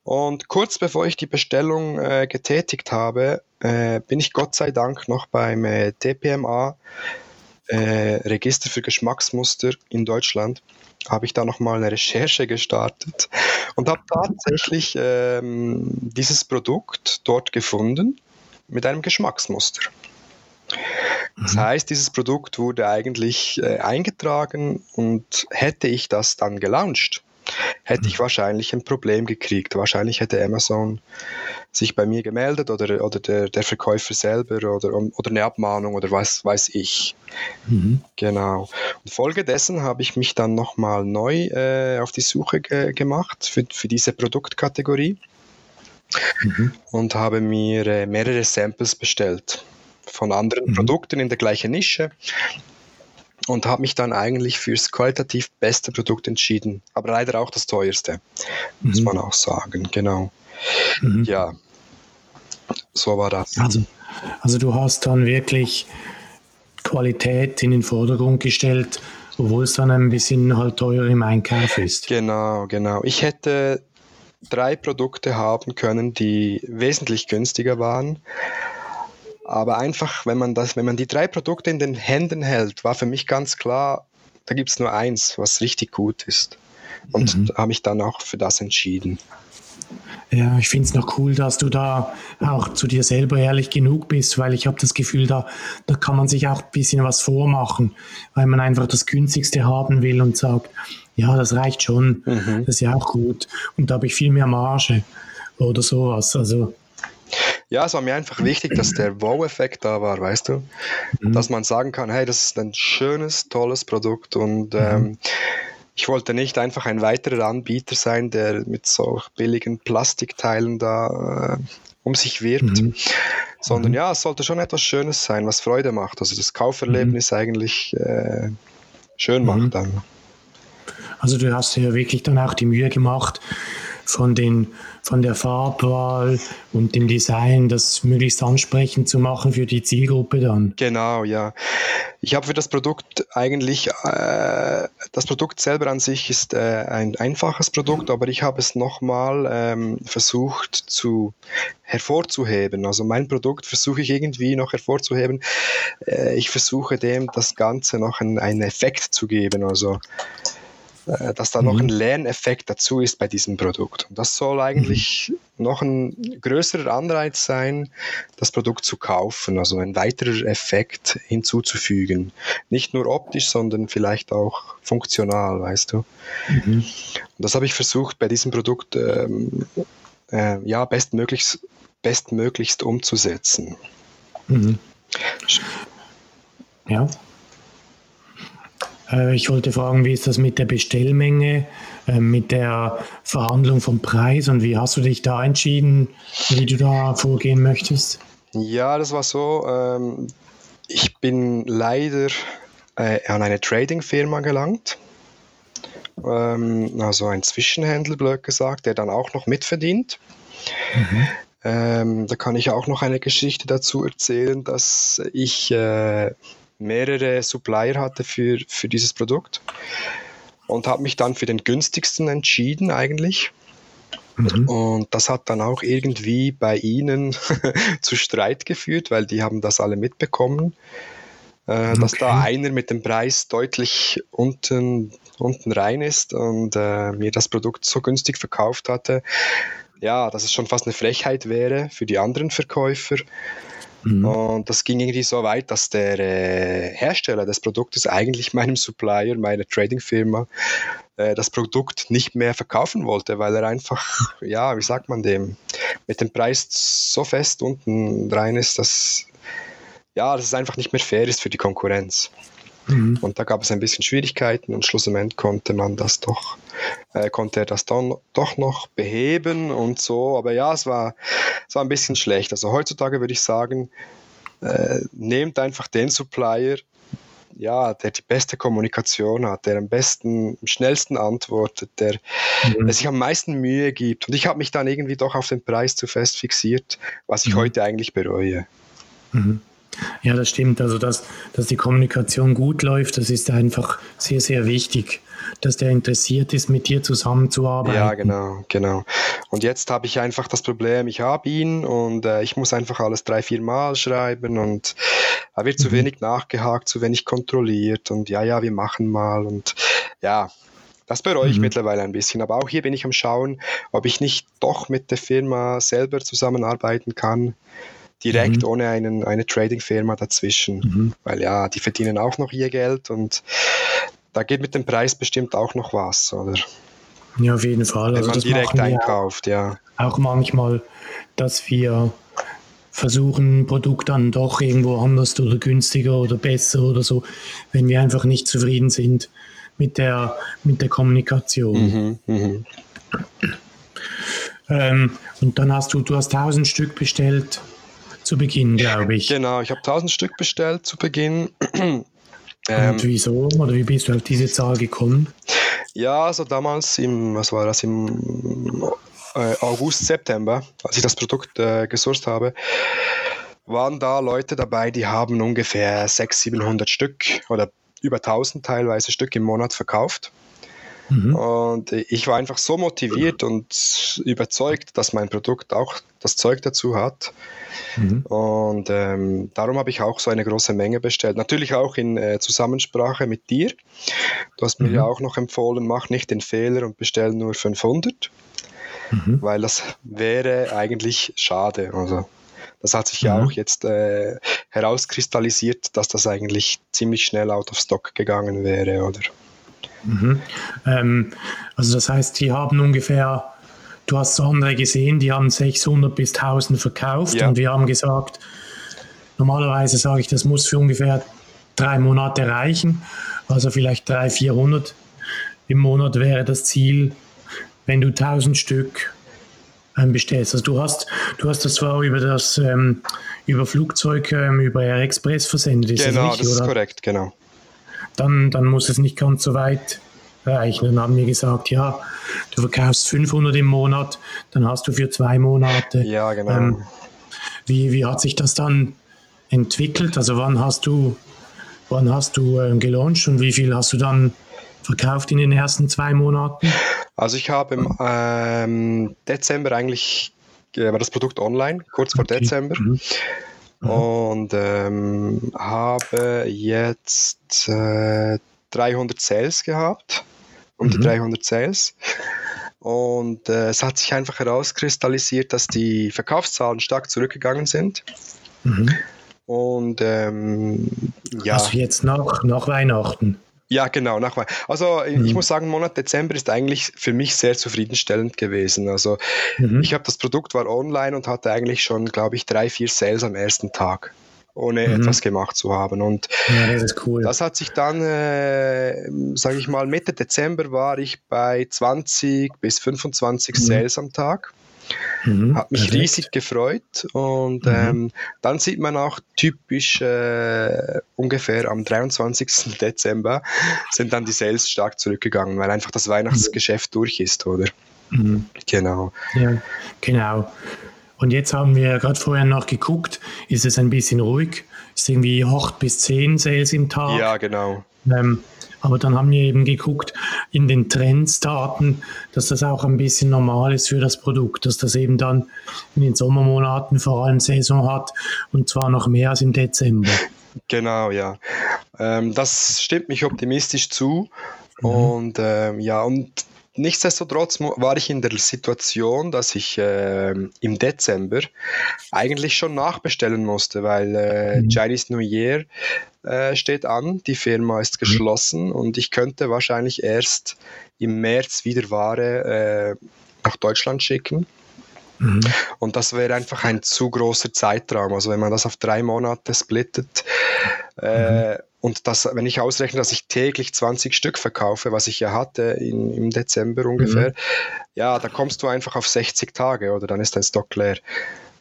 Und kurz bevor ich die Bestellung äh, getätigt habe, äh, bin ich Gott sei Dank noch beim äh, TPMA äh, Register für Geschmacksmuster in Deutschland habe ich da nochmal eine Recherche gestartet und habe tatsächlich ähm, dieses Produkt dort gefunden mit einem Geschmacksmuster. Das mhm. heißt, dieses Produkt wurde eigentlich äh, eingetragen und hätte ich das dann gelauncht, hätte ich mhm. wahrscheinlich ein Problem gekriegt. Wahrscheinlich hätte Amazon sich bei mir gemeldet oder, oder der, der Verkäufer selber oder, oder eine Abmahnung oder was weiß ich. Mhm. Genau. Und folgedessen habe ich mich dann nochmal neu äh, auf die Suche ge gemacht für, für diese Produktkategorie mhm. und habe mir äh, mehrere Samples bestellt von anderen mhm. Produkten in der gleichen Nische und habe mich dann eigentlich fürs qualitativ beste Produkt entschieden, aber leider auch das teuerste, mhm. muss man auch sagen, genau. Mhm. Ja, so war das. Also, also du hast dann wirklich Qualität in den Vordergrund gestellt, obwohl es dann ein bisschen halt teuer im Einkauf ist. Genau, genau. Ich hätte drei Produkte haben können, die wesentlich günstiger waren, aber einfach, wenn man das, wenn man die drei Produkte in den Händen hält, war für mich ganz klar, da gibt es nur eins, was richtig gut ist. Und mhm. habe ich dann auch für das entschieden. Ja, ich finde es noch cool, dass du da auch zu dir selber ehrlich genug bist, weil ich habe das Gefühl, da, da kann man sich auch ein bisschen was vormachen, weil man einfach das Günstigste haben will und sagt, ja, das reicht schon, mhm. das ist ja auch gut. Und da habe ich viel mehr Marge oder sowas. Also ja, es war mir einfach wichtig, dass der Wow-Effekt da war, weißt du? Mhm. Dass man sagen kann, hey, das ist ein schönes, tolles Produkt und mhm. ähm, ich wollte nicht einfach ein weiterer Anbieter sein, der mit so billigen Plastikteilen da äh, um sich wirbt, mhm. sondern mhm. ja, es sollte schon etwas Schönes sein, was Freude macht. Also das Kauferlebnis mhm. eigentlich äh, schön macht mhm. dann. Also du hast ja wirklich dann auch die Mühe gemacht, von, den, von der Farbwahl und dem Design, das möglichst ansprechend zu machen für die Zielgruppe dann. Genau, ja. Ich habe für das Produkt eigentlich, äh, das Produkt selber an sich ist äh, ein einfaches Produkt, aber ich habe es nochmal ähm, versucht zu hervorzuheben. Also mein Produkt versuche ich irgendwie noch hervorzuheben. Äh, ich versuche dem das Ganze noch einen, einen Effekt zu geben. Also dass da mhm. noch ein Lerneffekt dazu ist bei diesem Produkt. Und das soll eigentlich mhm. noch ein größerer Anreiz sein, das Produkt zu kaufen, also ein weiterer Effekt hinzuzufügen. Nicht nur optisch, sondern vielleicht auch funktional, weißt du. Mhm. Und das habe ich versucht bei diesem Produkt ähm, äh, ja, bestmöglichst, bestmöglichst umzusetzen. Mhm. Ja. Äh, ich wollte fragen, wie ist das mit der Bestellmenge, äh, mit der Verhandlung vom Preis und wie hast du dich da entschieden, wie du da vorgehen möchtest? Ja, das war so. Ähm, ich bin leider äh, an eine Trading-Firma gelangt. Ähm, also ein Zwischenhändler, blöd gesagt, der dann auch noch mitverdient. Mhm. Ähm, da kann ich auch noch eine Geschichte dazu erzählen, dass ich äh, mehrere Supplier hatte für, für dieses Produkt und habe mich dann für den günstigsten entschieden eigentlich. Mhm. Und das hat dann auch irgendwie bei ihnen zu Streit geführt, weil die haben das alle mitbekommen, äh, okay. dass da einer mit dem Preis deutlich unten, unten rein ist und äh, mir das Produkt so günstig verkauft hatte, ja, dass es schon fast eine Frechheit wäre für die anderen Verkäufer. Mhm. Und das ging irgendwie so weit, dass der äh, Hersteller des Produktes eigentlich meinem Supplier, meiner Trading-Firma, äh, das Produkt nicht mehr verkaufen wollte, weil er einfach, ja, wie sagt man dem, mit dem Preis so fest unten rein ist, dass ja, dass es einfach nicht mehr fair ist für die Konkurrenz. Mhm. Und da gab es ein bisschen Schwierigkeiten und schlussendlich konnte man das doch, äh, konnte er das dann doch noch beheben und so. Aber ja, es war, es war ein bisschen schlecht. Also heutzutage würde ich sagen, äh, nehmt einfach den Supplier, ja, der die beste Kommunikation hat, der am besten, am schnellsten antwortet, der, mhm. der sich am meisten Mühe gibt. Und ich habe mich dann irgendwie doch auf den Preis zu fest fixiert, was ich mhm. heute eigentlich bereue. Mhm. Ja, das stimmt. Also, dass, dass die Kommunikation gut läuft, das ist einfach sehr, sehr wichtig, dass der interessiert ist, mit dir zusammenzuarbeiten. Ja, genau, genau. Und jetzt habe ich einfach das Problem, ich habe ihn und äh, ich muss einfach alles drei, vier Mal schreiben und er wird zu mhm. wenig nachgehakt, zu wenig kontrolliert und ja, ja, wir machen mal und ja, das bereue ich mhm. mittlerweile ein bisschen. Aber auch hier bin ich am Schauen, ob ich nicht doch mit der Firma selber zusammenarbeiten kann direkt mhm. ohne einen, eine Trading-Firma dazwischen. Mhm. Weil ja, die verdienen auch noch ihr Geld und da geht mit dem Preis bestimmt auch noch was, oder? Ja, auf jeden Fall. Wenn also man direkt einkauft, ja. Auch manchmal, dass wir versuchen, ein Produkt dann doch irgendwo anders oder günstiger oder besser oder so, wenn wir einfach nicht zufrieden sind mit der, mit der Kommunikation. Mhm, mh. ähm, und dann hast du, du hast 1000 Stück bestellt zu Beginn, glaube ich. Genau, ich habe 1000 Stück bestellt zu Beginn. Und ähm, wieso? Oder wie bist du auf diese Zahl gekommen? Ja, also damals im, was war das, im äh, August, September, als ich das Produkt äh, gesourced habe, waren da Leute dabei, die haben ungefähr 600, 700 Stück oder über 1000 teilweise Stück im Monat verkauft. Mhm. Und ich war einfach so motiviert und überzeugt, dass mein Produkt auch das Zeug dazu hat. Mhm. Und ähm, darum habe ich auch so eine große Menge bestellt. Natürlich auch in äh, Zusammensprache mit dir. Du hast mir mhm. ja auch noch empfohlen, mach nicht den Fehler und bestell nur 500. Mhm. Weil das wäre eigentlich schade. Also, das hat sich ja mhm. auch jetzt äh, herauskristallisiert, dass das eigentlich ziemlich schnell out of stock gegangen wäre, oder? Mhm. Ähm, also das heißt, die haben ungefähr, du hast so andere gesehen, die haben 600 bis 1000 verkauft ja. und wir haben gesagt, normalerweise sage ich, das muss für ungefähr drei Monate reichen, also vielleicht 300, 400 im Monat wäre das Ziel, wenn du 1000 Stück ähm, bestellst. Also du hast, du hast das zwar über das ähm, über Flugzeug, ähm, über Air Express versendet. Ist genau, das, richtig, das ist korrekt, genau dann, dann muss es nicht ganz so weit reichen. Dann haben wir gesagt, ja, du verkaufst 500 im Monat, dann hast du für zwei Monate. Ja, genau. Ähm, wie, wie hat sich das dann entwickelt? Also wann hast du, wann hast du ähm, gelauncht und wie viel hast du dann verkauft in den ersten zwei Monaten? Also ich habe im ähm, Dezember eigentlich, äh, war das Produkt online, kurz vor okay. Dezember. Mhm. Mhm. Und ähm, habe jetzt äh, 300 Sales gehabt, um mhm. die 300 Sales. Und äh, es hat sich einfach herauskristallisiert, dass die Verkaufszahlen stark zurückgegangen sind. Mhm. Und ähm, ja. Also jetzt nach, nach Weihnachten. Ja, genau. Nach, also mhm. ich muss sagen, Monat Dezember ist eigentlich für mich sehr zufriedenstellend gewesen. Also mhm. ich habe das Produkt war online und hatte eigentlich schon, glaube ich, drei, vier Sales am ersten Tag ohne mhm. etwas gemacht zu haben. Und ja, das, ist cool. das hat sich dann, äh, sage ich mal, Mitte Dezember war ich bei 20 bis 25 mhm. Sales am Tag. Mhm, Hat mich perfekt. riesig gefreut und mhm. ähm, dann sieht man auch typisch äh, ungefähr am 23. Dezember sind dann die Sales stark zurückgegangen, weil einfach das Weihnachtsgeschäft durch ist, oder? Mhm. Genau. Ja, genau. Und jetzt haben wir gerade vorher noch geguckt, ist es ein bisschen ruhig, ist irgendwie 8 bis 10 Sales im Tag. Ja, genau. Ähm, aber dann haben wir eben geguckt in den Trendsdaten, dass das auch ein bisschen normal ist für das Produkt, dass das eben dann in den Sommermonaten vor allem Saison hat und zwar noch mehr als im Dezember. Genau, ja. Ähm, das stimmt mich optimistisch zu. Mhm. Und ähm, ja, und nichtsdestotrotz war ich in der Situation, dass ich äh, im Dezember eigentlich schon nachbestellen musste, weil äh, mhm. Chinese New Year äh, steht an, die Firma ist mhm. geschlossen mhm. und ich könnte wahrscheinlich erst im März wieder Ware äh, nach Deutschland schicken. Mhm. Und das wäre einfach ein zu großer Zeitraum. Also wenn man das auf drei Monate splittet, äh, mhm. Und das, wenn ich ausrechne, dass ich täglich 20 Stück verkaufe, was ich ja hatte in, im Dezember ungefähr, mhm. ja, da kommst du einfach auf 60 Tage oder dann ist dein Stock leer.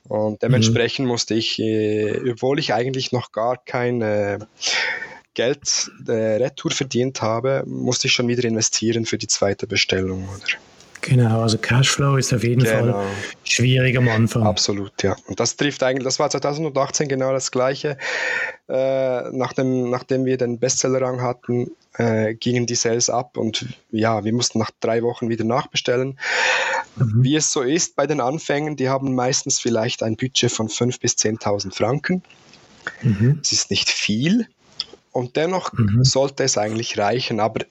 Und dementsprechend mhm. musste ich, äh, obwohl ich eigentlich noch gar kein äh, Geld äh, Retour verdient habe, musste ich schon wieder investieren für die zweite Bestellung. Oder? Genau, also Cashflow ist auf jeden genau. Fall schwierig am Anfang. Absolut, ja. Und das trifft eigentlich, das war 2018 genau das Gleiche. Äh, nachdem, nachdem wir den Bestsellerrang hatten, äh, gingen die Sales ab und ja, wir mussten nach drei Wochen wieder nachbestellen. Mhm. Wie es so ist bei den Anfängen, die haben meistens vielleicht ein Budget von 5.000 bis 10.000 Franken. Mhm. Es ist nicht viel, und dennoch mhm. sollte es eigentlich reichen, aber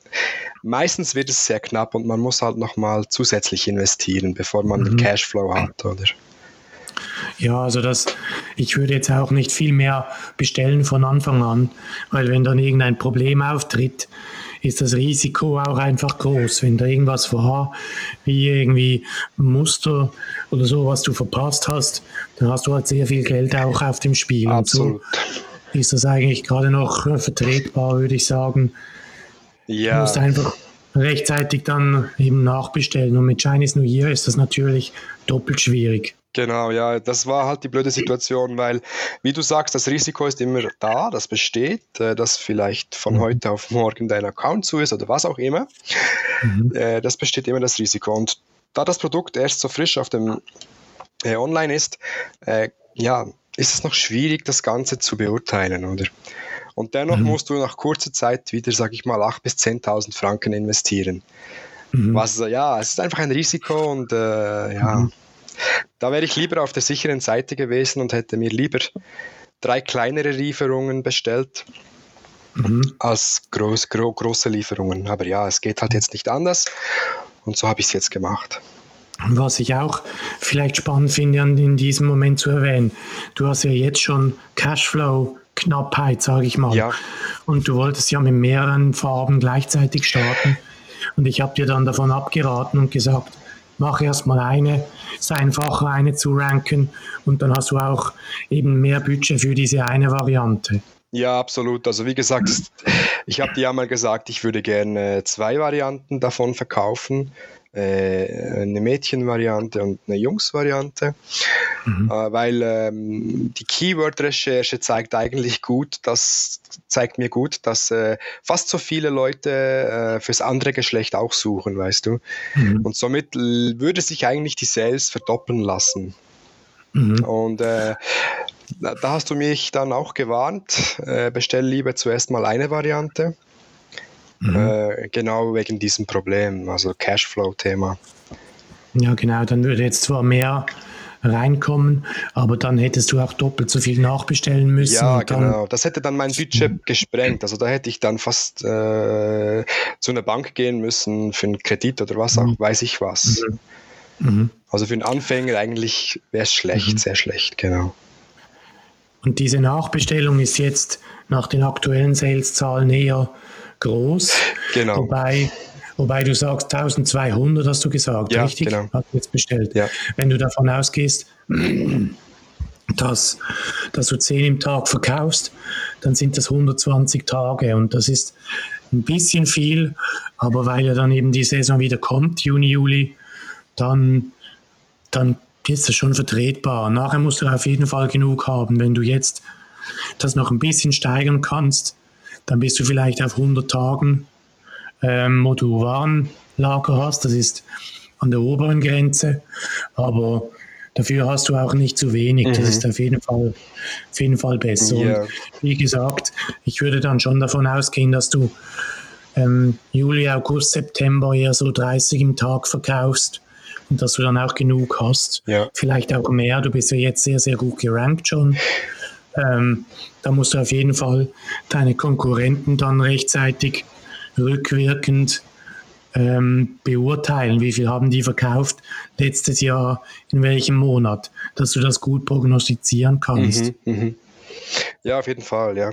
meistens wird es sehr knapp und man muss halt nochmal zusätzlich investieren, bevor man mhm. den Cashflow hat, oder? Ja, also das, ich würde jetzt auch nicht viel mehr bestellen von Anfang an, weil wenn dann irgendein Problem auftritt, ist das Risiko auch einfach groß. Wenn da irgendwas war, wie irgendwie Muster oder so, was du verpasst hast, dann hast du halt sehr viel Geld auch auf dem Spiel. Absolut. Und so ist das eigentlich gerade noch äh, vertretbar, würde ich sagen. Ja. Du musst einfach rechtzeitig dann eben nachbestellen. Und mit Chinese New Year ist das natürlich doppelt schwierig. Genau, ja, das war halt die blöde Situation, weil, wie du sagst, das Risiko ist immer da, das besteht, äh, dass vielleicht von mhm. heute auf morgen dein Account zu ist oder was auch immer. Mhm. Äh, das besteht immer das Risiko. Und da das Produkt erst so frisch auf dem äh, Online ist, äh, ja, ist es noch schwierig, das Ganze zu beurteilen, oder? Und dennoch mhm. musst du nach kurzer Zeit wieder, sag ich mal, 8.000 bis 10.000 Franken investieren. Mhm. Was, ja, es ist einfach ein Risiko und äh, ja, mhm. da wäre ich lieber auf der sicheren Seite gewesen und hätte mir lieber drei kleinere Lieferungen bestellt mhm. als groß, gro große Lieferungen. Aber ja, es geht halt jetzt nicht anders und so habe ich es jetzt gemacht. Was ich auch vielleicht spannend finde, in diesem Moment zu erwähnen, du hast ja jetzt schon Cashflow-Knappheit, sage ich mal. Ja. Und du wolltest ja mit mehreren Farben gleichzeitig starten. Und ich habe dir dann davon abgeraten und gesagt, mach erst mal eine, ist einfacher, eine zu ranken und dann hast du auch eben mehr Budget für diese eine Variante. Ja, absolut. Also wie gesagt, ich habe dir ja mal gesagt, ich würde gerne zwei Varianten davon verkaufen äh, eine Mädchenvariante und eine Jungsvariante, mhm. äh, weil ähm, die Keyword-Recherche zeigt eigentlich gut, das zeigt mir gut, dass äh, fast so viele Leute äh, fürs andere Geschlecht auch suchen, weißt du. Mhm. Und somit würde sich eigentlich die Sales verdoppeln lassen. Mhm. Und äh, da hast du mich dann auch gewarnt, äh, bestell lieber zuerst mal eine Variante Mhm. Äh, genau wegen diesem Problem, also Cashflow-Thema. Ja, genau, dann würde jetzt zwar mehr reinkommen, aber dann hättest du auch doppelt so viel nachbestellen müssen. Ja, genau. Das hätte dann mein Budget gesprengt. Also da hätte ich dann fast äh, zu einer Bank gehen müssen für einen Kredit oder was auch, mhm. weiß ich was. Mhm. mhm. Also für einen Anfänger eigentlich wäre es schlecht, mhm. sehr schlecht, genau. Und diese Nachbestellung ist jetzt nach den aktuellen Sales-Zahlen eher groß. Genau. Wobei, wobei du sagst 1200 hast du gesagt, ja, richtig? Genau. Hast du jetzt bestellt. Ja. Wenn du davon ausgehst, dass, dass du 10 im Tag verkaufst, dann sind das 120 Tage und das ist ein bisschen viel, aber weil ja dann eben die Saison wieder kommt, Juni, Juli, dann, dann ist das schon vertretbar. Nachher musst du auf jeden Fall genug haben. Wenn du jetzt das noch ein bisschen steigern kannst, dann bist du vielleicht auf 100 Tagen, ähm, wo du Warenlager hast. Das ist an der oberen Grenze, aber dafür hast du auch nicht zu wenig. Mhm. Das ist auf jeden Fall, auf jeden Fall besser. Yeah. Und wie gesagt, ich würde dann schon davon ausgehen, dass du ähm, Juli, August, September eher so 30 im Tag verkaufst und dass du dann auch genug hast. Ja. Vielleicht auch mehr. Du bist ja jetzt sehr, sehr gut gerankt schon. Ähm, da musst du auf jeden Fall deine Konkurrenten dann rechtzeitig rückwirkend ähm, beurteilen? Wie viel haben die verkauft letztes Jahr, in welchem Monat, dass du das gut prognostizieren kannst? Mhm, mhm. Ja, auf jeden Fall, ja.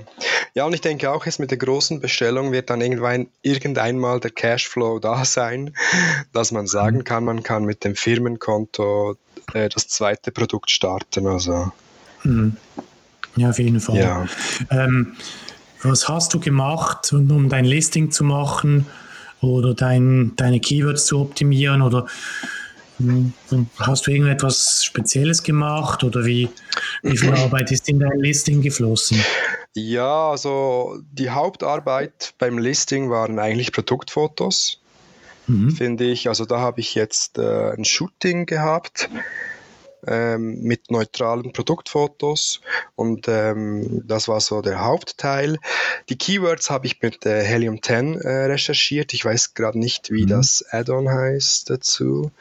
Ja, und ich denke auch, jetzt mit der großen Bestellung wird dann irgendwann irgendeinmal der Cashflow da sein, dass man sagen mhm. kann, man kann mit dem Firmenkonto äh, das zweite Produkt starten. Also. Mhm. Ja, auf jeden Fall. Ja. Ähm, was hast du gemacht, um dein Listing zu machen oder dein, deine Keywords zu optimieren oder hm, Hast du irgendetwas Spezielles gemacht oder wie, wie viel Arbeit ist in dein Listing geflossen? Ja, also die Hauptarbeit beim Listing waren eigentlich Produktfotos, mhm. finde ich. Also da habe ich jetzt äh, ein Shooting gehabt ähm, mit neutralen Produktfotos und ähm, das war so der Hauptteil. Die Keywords habe ich mit äh, Helium 10 äh, recherchiert. Ich weiß gerade nicht, wie mhm. das Add-on heißt dazu.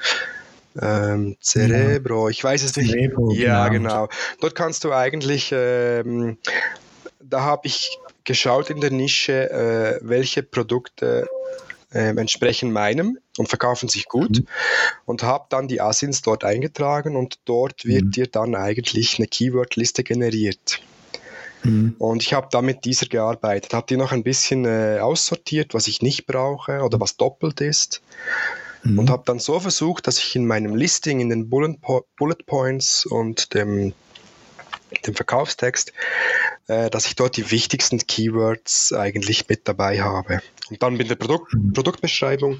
Ähm, Cerebro, ich weiß es nicht. Cerebro, ja, genau. genau. Dort kannst du eigentlich, ähm, da habe ich geschaut in der Nische, äh, welche Produkte äh, entsprechen meinem und verkaufen sich gut mhm. und habe dann die Asins dort eingetragen und dort wird mhm. dir dann eigentlich eine Keyword-Liste generiert. Mhm. Und ich habe da mit dieser gearbeitet, habe die noch ein bisschen äh, aussortiert, was ich nicht brauche oder was doppelt ist mhm. und habe dann so versucht, dass ich in meinem Listing, in den Bullet, po Bullet Points und dem, dem Verkaufstext, dass ich dort die wichtigsten Keywords eigentlich mit dabei habe. Und dann mit der Produkt. Produktbeschreibung,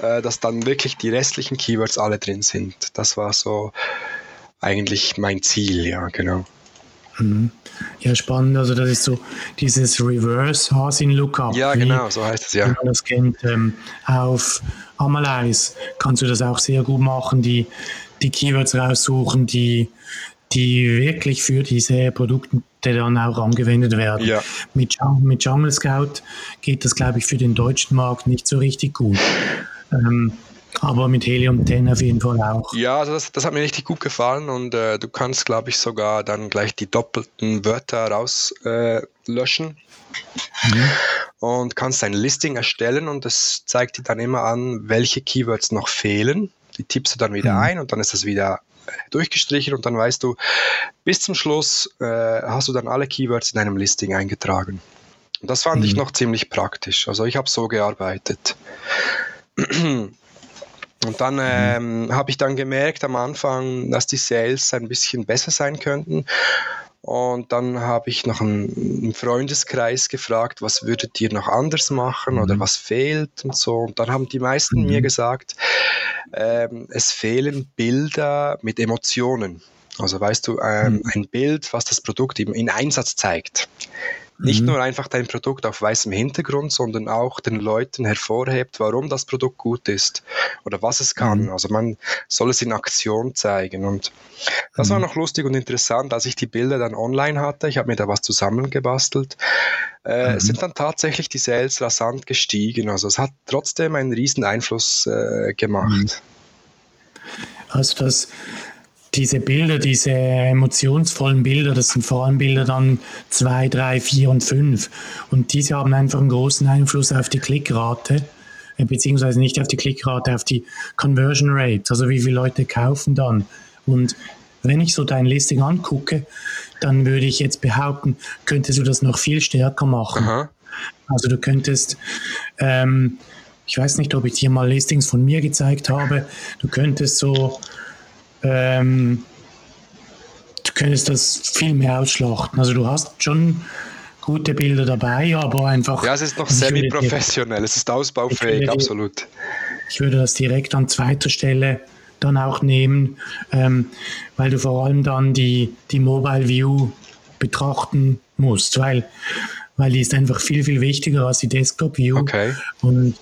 äh, dass dann wirklich die restlichen Keywords alle drin sind. Das war so eigentlich mein Ziel, ja, genau. Mhm. Ja, spannend. Also das ist so dieses Reverse Hasin Lookup. Ja, genau, so heißt es ja. Wenn man das kennt, ähm, auf Amalize kannst du das auch sehr gut machen, die, die Keywords raussuchen, die, die wirklich für diese Produkte dann auch angewendet werden. Ja. Mit, mit Jungle Scout geht das, glaube ich, für den deutschen Markt nicht so richtig gut. Ähm, aber mit Helium 10 auf jeden Fall auch. Ja, also das, das hat mir richtig gut gefallen und äh, du kannst, glaube ich, sogar dann gleich die doppelten Wörter rauslöschen. Äh, mhm. Und kannst ein Listing erstellen und das zeigt dir dann immer an, welche Keywords noch fehlen. Die tippst du dann wieder mhm. ein und dann ist das wieder durchgestrichen und dann weißt du, bis zum Schluss äh, hast du dann alle Keywords in deinem Listing eingetragen. Und das fand mhm. ich noch ziemlich praktisch. Also ich habe so gearbeitet. Und dann mhm. ähm, habe ich dann gemerkt am Anfang, dass die Sales ein bisschen besser sein könnten. Und dann habe ich noch einen, Freundeskreis gefragt, was würdet ihr noch anders machen oder mhm. was fehlt und so. Und dann haben die meisten mhm. mir gesagt, ähm, es fehlen Bilder mit Emotionen. Also weißt du, ähm, mhm. ein Bild, was das Produkt in Einsatz zeigt. Nicht mhm. nur einfach dein Produkt auf weißem Hintergrund, sondern auch den Leuten hervorhebt, warum das Produkt gut ist oder was es kann. Mhm. Also man soll es in Aktion zeigen. Und das mhm. war noch lustig und interessant, als ich die Bilder dann online hatte. Ich habe mir da was zusammengebastelt. Äh, mhm. sind dann tatsächlich die Sales rasant gestiegen. Also es hat trotzdem einen riesen Einfluss äh, gemacht. Also das diese Bilder, diese emotionsvollen Bilder, das sind vor allem Bilder dann 2, 3, 4 und 5. Und diese haben einfach einen großen Einfluss auf die Klickrate, äh, beziehungsweise nicht auf die Klickrate, auf die Conversion Rate, also wie viele Leute kaufen dann. Und wenn ich so dein Listing angucke, dann würde ich jetzt behaupten, könntest du das noch viel stärker machen. Aha. Also du könntest, ähm, ich weiß nicht, ob ich dir mal Listings von mir gezeigt habe, du könntest so ähm, du könntest das viel mehr ausschlachten. Also du hast schon gute Bilder dabei, aber einfach. Ja, es ist noch semi-professionell, es ist ausbaufähig, ich absolut. Ich würde das direkt an zweiter Stelle dann auch nehmen, ähm, weil du vor allem dann die, die Mobile View betrachten musst, weil, weil die ist einfach viel, viel wichtiger als die Desktop View. Okay. Und,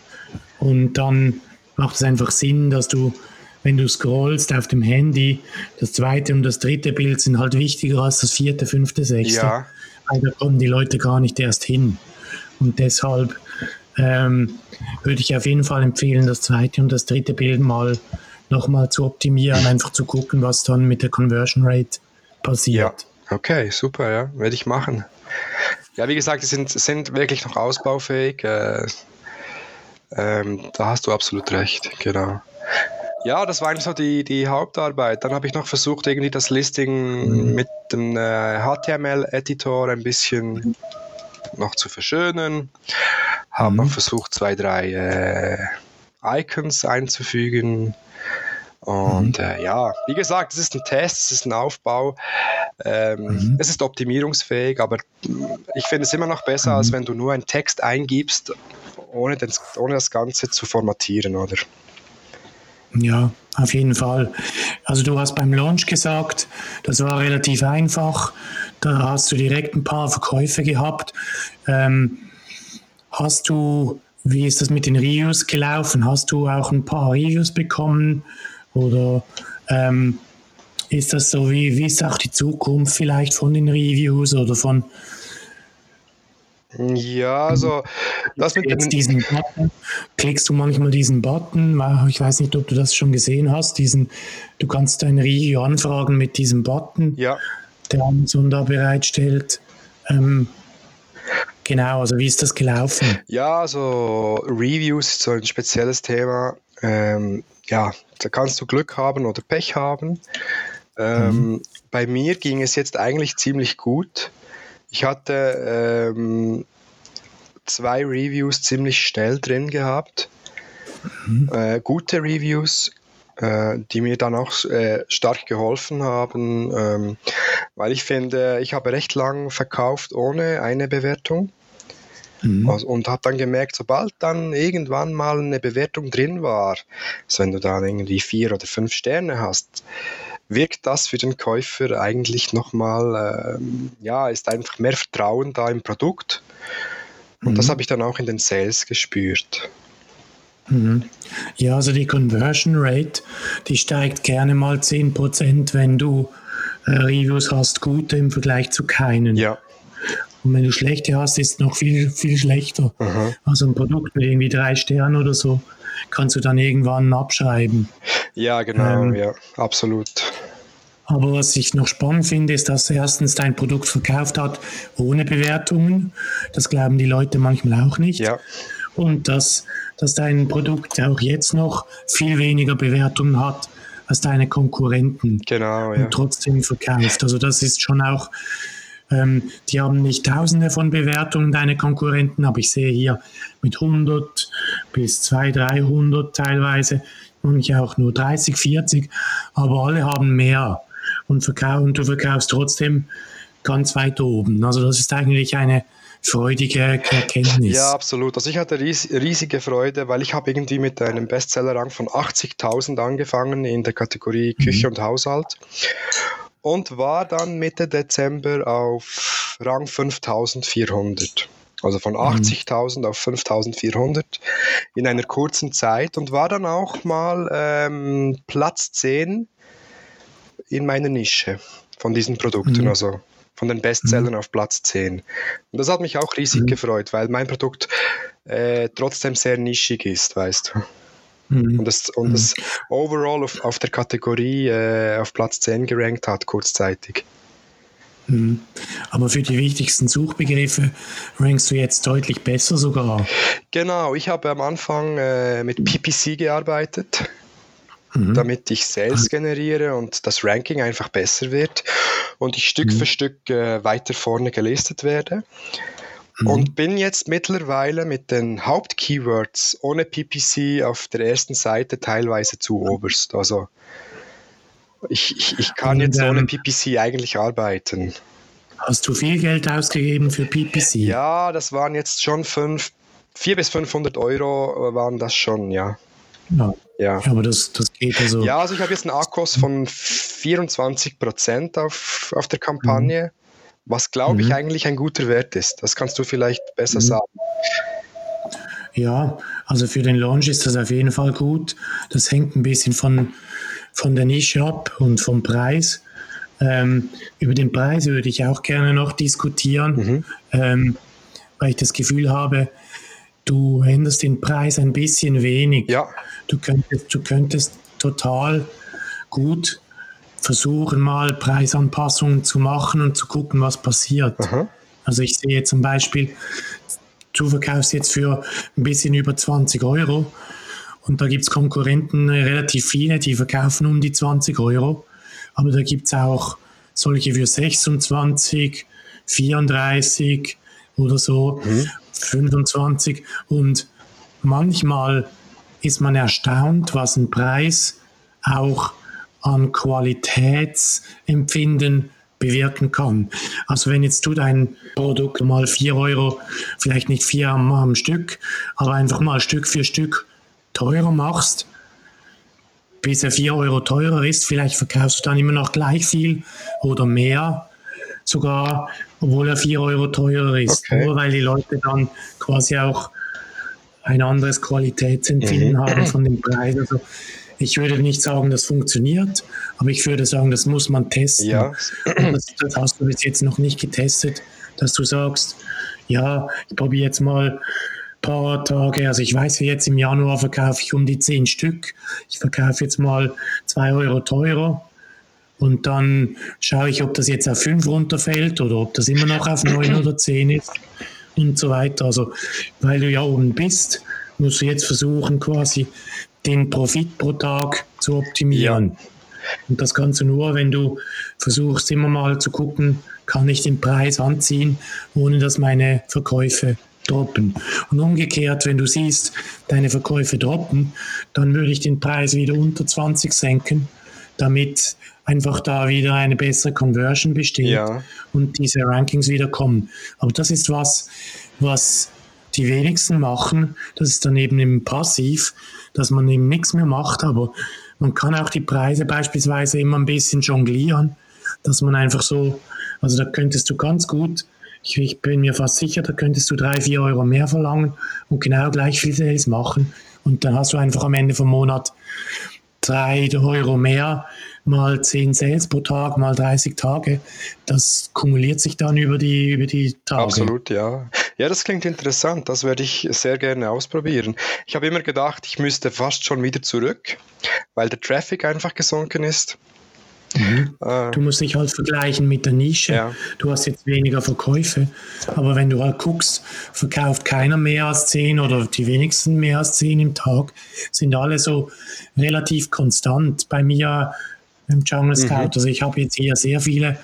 und dann macht es einfach Sinn, dass du wenn du scrollst auf dem Handy, das zweite und das dritte Bild sind halt wichtiger als das vierte, fünfte, sechste. Ja. Weil da kommen die Leute gar nicht erst hin. Und deshalb ähm, würde ich auf jeden Fall empfehlen, das zweite und das dritte Bild mal nochmal zu optimieren, einfach zu gucken, was dann mit der Conversion Rate passiert. Ja, okay, super, ja, werde ich machen. Ja, wie gesagt, sie sind, sind wirklich noch ausbaufähig. Äh, Ähm, da hast du absolut recht, genau. Ja, das war eigentlich so die, die Hauptarbeit. Dann habe ich noch versucht, irgendwie das Listing mhm. mit dem äh, HTML-Editor ein bisschen noch zu verschönen. Habe mhm. noch versucht, zwei, drei äh, Icons einzufügen. Und mhm. äh, ja, wie gesagt, es ist ein Test, es ist ein Aufbau. Ähm, mhm. Es ist optimierungsfähig, aber ich finde es immer noch besser, als mhm. wenn du nur einen Text eingibst, ohne, den, ohne das Ganze zu formatieren, oder? Ja, auf jeden Fall. Also du hast beim Launch gesagt, das war relativ einfach. Da hast du direkt ein paar Verkäufe gehabt. Ähm, hast du, wie ist das mit den Reviews gelaufen? Hast du auch ein paar Reviews bekommen? Oder ähm, ist das so, wie, wie ist auch die Zukunft vielleicht von den Reviews oder von, ja, also das mit jetzt diesen Button, klickst du manchmal diesen Button, ich weiß nicht, ob du das schon gesehen hast, diesen, du kannst dein Review anfragen mit diesem Button, ja. der Amazon da bereitstellt. Ähm, genau, also wie ist das gelaufen? Ja, also Reviews ist so ein spezielles Thema. Ähm, ja, da kannst du Glück haben oder Pech haben. Ähm, mhm. Bei mir ging es jetzt eigentlich ziemlich gut. Ich hatte ähm, zwei Reviews ziemlich schnell drin gehabt. Mhm. Äh, gute Reviews, äh, die mir dann auch äh, stark geholfen haben, ähm, weil ich finde, ich habe recht lang verkauft ohne eine Bewertung. Mhm. Also, und habe dann gemerkt, sobald dann irgendwann mal eine Bewertung drin war, also wenn du dann irgendwie vier oder fünf Sterne hast, wirkt das für den Käufer eigentlich nochmal, ähm, ja, ist einfach mehr Vertrauen da im Produkt. Und mhm. das habe ich dann auch in den Sales gespürt. Mhm. Ja, also die Conversion Rate, die steigt gerne mal 10%, wenn du äh, Reviews hast, gute im Vergleich zu keinen. Ja. Und wenn du schlechte hast, ist es noch viel, viel schlechter. Mhm. Also ein Produkt mit irgendwie drei Sternen oder so, kannst du dann irgendwann abschreiben. Ja, genau, ähm, ja, absolut. Aber was ich noch spannend finde, ist, dass erstens dein Produkt verkauft hat ohne Bewertungen. Das glauben die Leute manchmal auch nicht. Ja. Und dass, dass dein Produkt auch jetzt noch viel weniger Bewertungen hat als deine Konkurrenten. Genau, ja. Und trotzdem verkauft. Also das ist schon auch ähm, die haben nicht tausende von Bewertungen, deine Konkurrenten, aber ich sehe hier mit 100 bis 200, 300 teilweise, manche auch nur 30, 40, aber alle haben mehr und, verkau und du verkaufst trotzdem ganz weit oben. Also das ist eigentlich eine freudige Erkenntnis. Ja, absolut. Also ich hatte ries riesige Freude, weil ich habe irgendwie mit einem Bestsellerrang von 80.000 angefangen in der Kategorie Küche mhm. und Haushalt und war dann Mitte Dezember auf Rang 5400. Also von 80.000 mhm. auf 5.400 in einer kurzen Zeit und war dann auch mal ähm, Platz 10 in meiner Nische von diesen Produkten, mhm. also von den Bestsellern mhm. auf Platz 10. Und das hat mich auch riesig mhm. gefreut, weil mein Produkt äh, trotzdem sehr nischig ist, weißt du. Mhm. Und das, und das mhm. overall auf, auf der Kategorie äh, auf Platz 10 gerankt hat, kurzzeitig. Mhm. Aber für die wichtigsten Suchbegriffe rankst du jetzt deutlich besser sogar. Genau, ich habe am Anfang äh, mit PPC gearbeitet, mhm. damit ich Sales generiere und das Ranking einfach besser wird und ich Stück mhm. für Stück äh, weiter vorne gelistet werde. Mhm. Und bin jetzt mittlerweile mit den Hauptkeywords ohne PPC auf der ersten Seite teilweise zu oberst. Also ich, ich, ich kann Und, jetzt ohne ähm, PPC eigentlich arbeiten. Hast du viel Geld ausgegeben für PPC? Ja, das waren jetzt schon 400 bis 500 Euro waren das schon, ja. Ja, ja. aber das, das geht also. Ja, also ich habe jetzt einen Akkus von 24% auf, auf der Kampagne. Mhm was glaube ich mhm. eigentlich ein guter Wert ist. Das kannst du vielleicht besser mhm. sagen. Ja, also für den Launch ist das auf jeden Fall gut. Das hängt ein bisschen von, von der Nische ab und vom Preis. Ähm, über den Preis würde ich auch gerne noch diskutieren, mhm. ähm, weil ich das Gefühl habe, du änderst den Preis ein bisschen wenig. Ja. Du könntest, du könntest total gut versuchen mal Preisanpassungen zu machen und zu gucken, was passiert. Aha. Also ich sehe zum Beispiel, du verkaufst jetzt für ein bisschen über 20 Euro und da gibt es Konkurrenten äh, relativ viele, die verkaufen um die 20 Euro, aber da gibt es auch solche für 26, 34 oder so, mhm. 25 und manchmal ist man erstaunt, was ein Preis auch an Qualitätsempfinden bewirken kann. Also wenn jetzt du dein Produkt mal 4 Euro, vielleicht nicht 4 am, am Stück, aber einfach mal Stück für Stück teurer machst, bis er 4 Euro teurer ist, vielleicht verkaufst du dann immer noch gleich viel oder mehr sogar, obwohl er 4 Euro teurer ist. Okay. Nur weil die Leute dann quasi auch ein anderes Qualitätsempfinden mhm. haben von dem Preis. Also ich würde nicht sagen, das funktioniert, aber ich würde sagen, das muss man testen. Ja. Das, das, hast du bis jetzt noch nicht getestet, dass du sagst, ja, ich probiere jetzt mal paar Tage, also ich weiß, jetzt im Januar verkaufe ich um die zehn Stück. Ich verkaufe jetzt mal zwei Euro teurer. Und dann schaue ich, ob das jetzt auf fünf runterfällt oder ob das immer noch auf neun oder zehn ist und so weiter. Also, weil du ja oben bist, musst du jetzt versuchen, quasi den Profit pro Tag zu optimieren. Ja. Und das kannst du nur, wenn du versuchst, immer mal zu gucken, kann ich den Preis anziehen, ohne dass meine Verkäufe droppen. Und umgekehrt, wenn du siehst, deine Verkäufe droppen, dann würde ich den Preis wieder unter 20 senken, damit einfach da wieder eine bessere Conversion besteht ja. und diese Rankings wieder kommen. Aber das ist was, was die wenigsten machen. Das ist dann eben im Passiv, dass man eben nichts mehr macht, aber man kann auch die Preise beispielsweise immer ein bisschen jonglieren, dass man einfach so, also da könntest du ganz gut, ich, ich bin mir fast sicher, da könntest du drei, vier Euro mehr verlangen und genau gleich viel Sales machen und dann hast du einfach am Ende vom Monat drei Euro mehr, mal zehn Sales pro Tag, mal 30 Tage. Das kumuliert sich dann über die, über die Tage. Absolut, ja. Ja, das klingt interessant. Das werde ich sehr gerne ausprobieren. Ich habe immer gedacht, ich müsste fast schon wieder zurück, weil der Traffic einfach gesunken ist. Mhm. Äh, du musst dich halt vergleichen mit der Nische. Ja. Du hast jetzt weniger Verkäufe, aber wenn du halt guckst, verkauft keiner mehr als 10 oder die wenigsten mehr als 10 im Tag, sind alle so relativ konstant. Bei mir im Jungle Scout, mhm. also ich habe jetzt hier sehr viele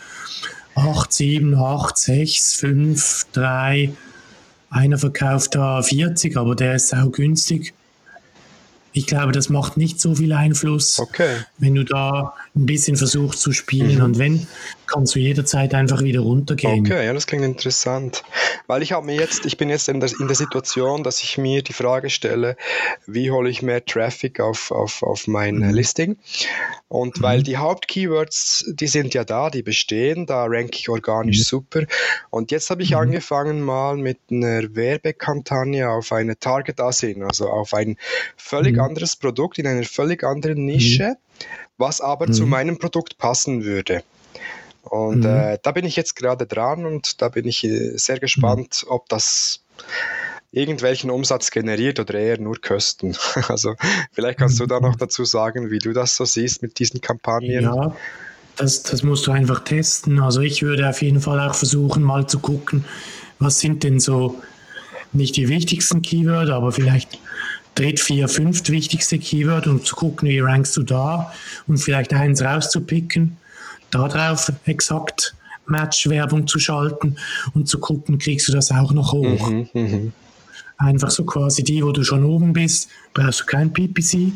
8, 7, 8, 6, 5, 3. Einer verkauft da 40, aber der ist auch günstig. Ich glaube, das macht nicht so viel Einfluss, okay. wenn du da ein bisschen versuchst zu spielen. Mhm. Und wenn, kannst du jederzeit einfach wieder runtergehen. Okay, ja, das klingt interessant. Weil ich habe mir jetzt, ich bin jetzt in der, in der Situation, dass ich mir die Frage stelle, wie hole ich mehr Traffic auf, auf, auf mein mhm. Listing? Und mhm. weil die Hauptkeywords, die sind ja da, die bestehen, da ranke ich organisch mhm. super. Und jetzt habe ich mhm. angefangen mal mit einer Werbekampagne auf eine Target Asin, also auf ein völlig mhm. anderes Produkt in einer völlig anderen Nische was aber mhm. zu meinem Produkt passen würde. Und mhm. äh, da bin ich jetzt gerade dran und da bin ich äh, sehr gespannt, mhm. ob das irgendwelchen Umsatz generiert oder eher nur Kosten. Also vielleicht kannst du da noch dazu sagen, wie du das so siehst mit diesen Kampagnen. Ja, das, das musst du einfach testen. Also ich würde auf jeden Fall auch versuchen, mal zu gucken, was sind denn so nicht die wichtigsten Keywords, aber vielleicht dritt, vier, fünf wichtigste Keyword und zu gucken, wie rankst du da und vielleicht eins rauszupicken, darauf exakt Match-Werbung zu schalten und zu gucken, kriegst du das auch noch hoch. Mhm, mh. Einfach so quasi die, wo du schon oben bist, brauchst du kein PPC,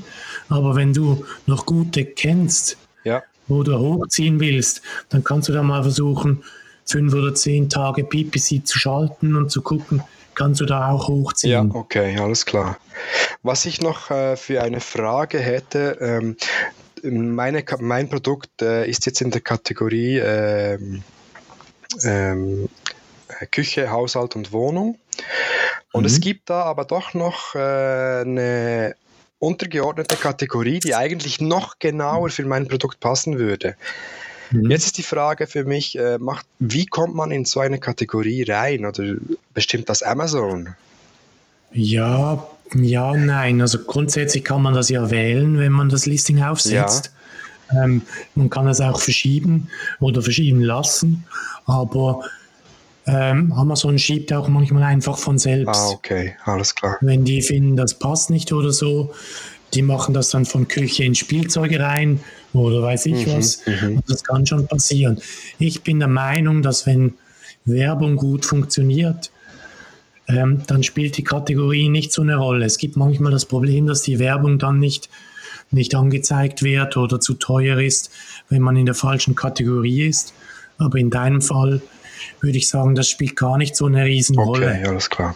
aber wenn du noch gute kennst, ja. wo du hochziehen willst, dann kannst du da mal versuchen, fünf oder zehn Tage PPC zu schalten und zu gucken, kannst du da auch hochziehen. Ja, okay, alles klar. Was ich noch äh, für eine Frage hätte, ähm, meine, mein Produkt äh, ist jetzt in der Kategorie ähm, ähm, Küche, Haushalt und Wohnung. Und mhm. es gibt da aber doch noch äh, eine untergeordnete Kategorie, die eigentlich noch genauer für mein Produkt passen würde. Mhm. Jetzt ist die Frage für mich, äh, macht, wie kommt man in so eine Kategorie rein? Oder bestimmt das Amazon? Ja, ja, nein. Also grundsätzlich kann man das ja wählen, wenn man das Listing aufsetzt. Ja. Ähm, man kann es auch verschieben oder verschieben lassen, aber ähm, Amazon schiebt auch manchmal einfach von selbst. Ah, okay, alles klar. Wenn die finden, das passt nicht oder so, die machen das dann von Küche in Spielzeuge rein oder weiß ich mhm, was. Mhm. Das kann schon passieren. Ich bin der Meinung, dass wenn Werbung gut funktioniert, ähm, dann spielt die Kategorie nicht so eine Rolle. Es gibt manchmal das Problem, dass die Werbung dann nicht, nicht angezeigt wird oder zu teuer ist, wenn man in der falschen Kategorie ist. Aber in deinem Fall würde ich sagen, das spielt gar nicht so eine Riesenrolle. Okay, alles klar.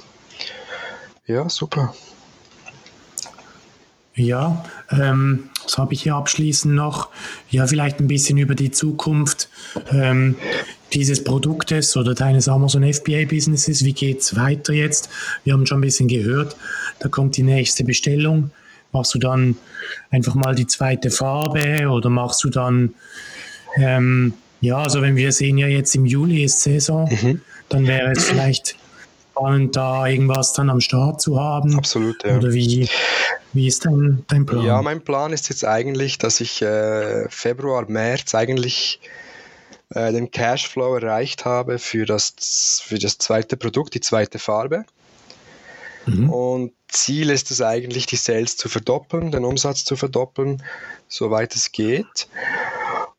Ja, super. Ja, ähm, was habe ich hier abschließend noch? Ja, vielleicht ein bisschen über die Zukunft ähm, dieses Produktes oder deines Amazon FBA-Businesses. Wie geht es weiter jetzt? Wir haben schon ein bisschen gehört, da kommt die nächste Bestellung. Machst du dann einfach mal die zweite Farbe oder machst du dann, ähm, ja, also wenn wir sehen ja jetzt im Juli ist Saison, mhm. dann wäre es vielleicht spannend, da irgendwas dann am Start zu haben. Absolut, ja. Oder wie, wie ist dein, dein Plan? Ja, mein Plan ist jetzt eigentlich, dass ich äh, Februar, März eigentlich äh, den Cashflow erreicht habe für das, für das zweite Produkt, die zweite Farbe. Mhm. Und Ziel ist es eigentlich, die Sales zu verdoppeln, den Umsatz zu verdoppeln, soweit es geht.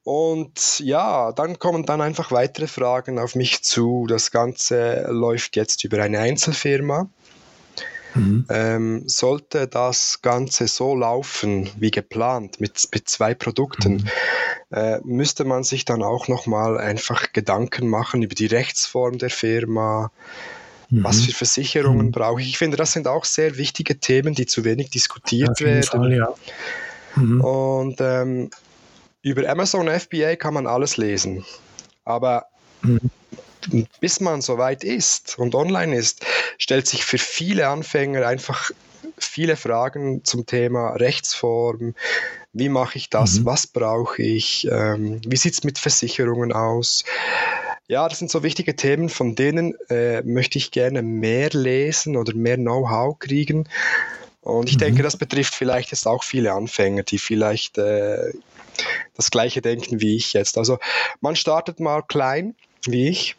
Und ja, dann kommen dann einfach weitere Fragen auf mich zu. Das Ganze läuft jetzt über eine Einzelfirma. Mhm. Ähm, sollte das Ganze so laufen wie geplant mit, mit zwei Produkten, mhm. äh, müsste man sich dann auch nochmal einfach Gedanken machen über die Rechtsform der Firma, mhm. was für Versicherungen mhm. brauche ich. Ich finde, das sind auch sehr wichtige Themen, die zu wenig diskutiert werden. Fall, ja. Mhm. Und ähm, über Amazon FBA kann man alles lesen. Aber mhm bis man soweit ist und online ist, stellt sich für viele Anfänger einfach viele Fragen zum Thema Rechtsform. Wie mache ich das? Mhm. Was brauche ich? Ähm, wie sieht es mit Versicherungen aus? Ja, das sind so wichtige Themen, von denen äh, möchte ich gerne mehr lesen oder mehr Know-how kriegen. Und ich mhm. denke, das betrifft vielleicht jetzt auch viele Anfänger, die vielleicht äh, das gleiche denken wie ich jetzt. Also man startet mal klein, wie ich,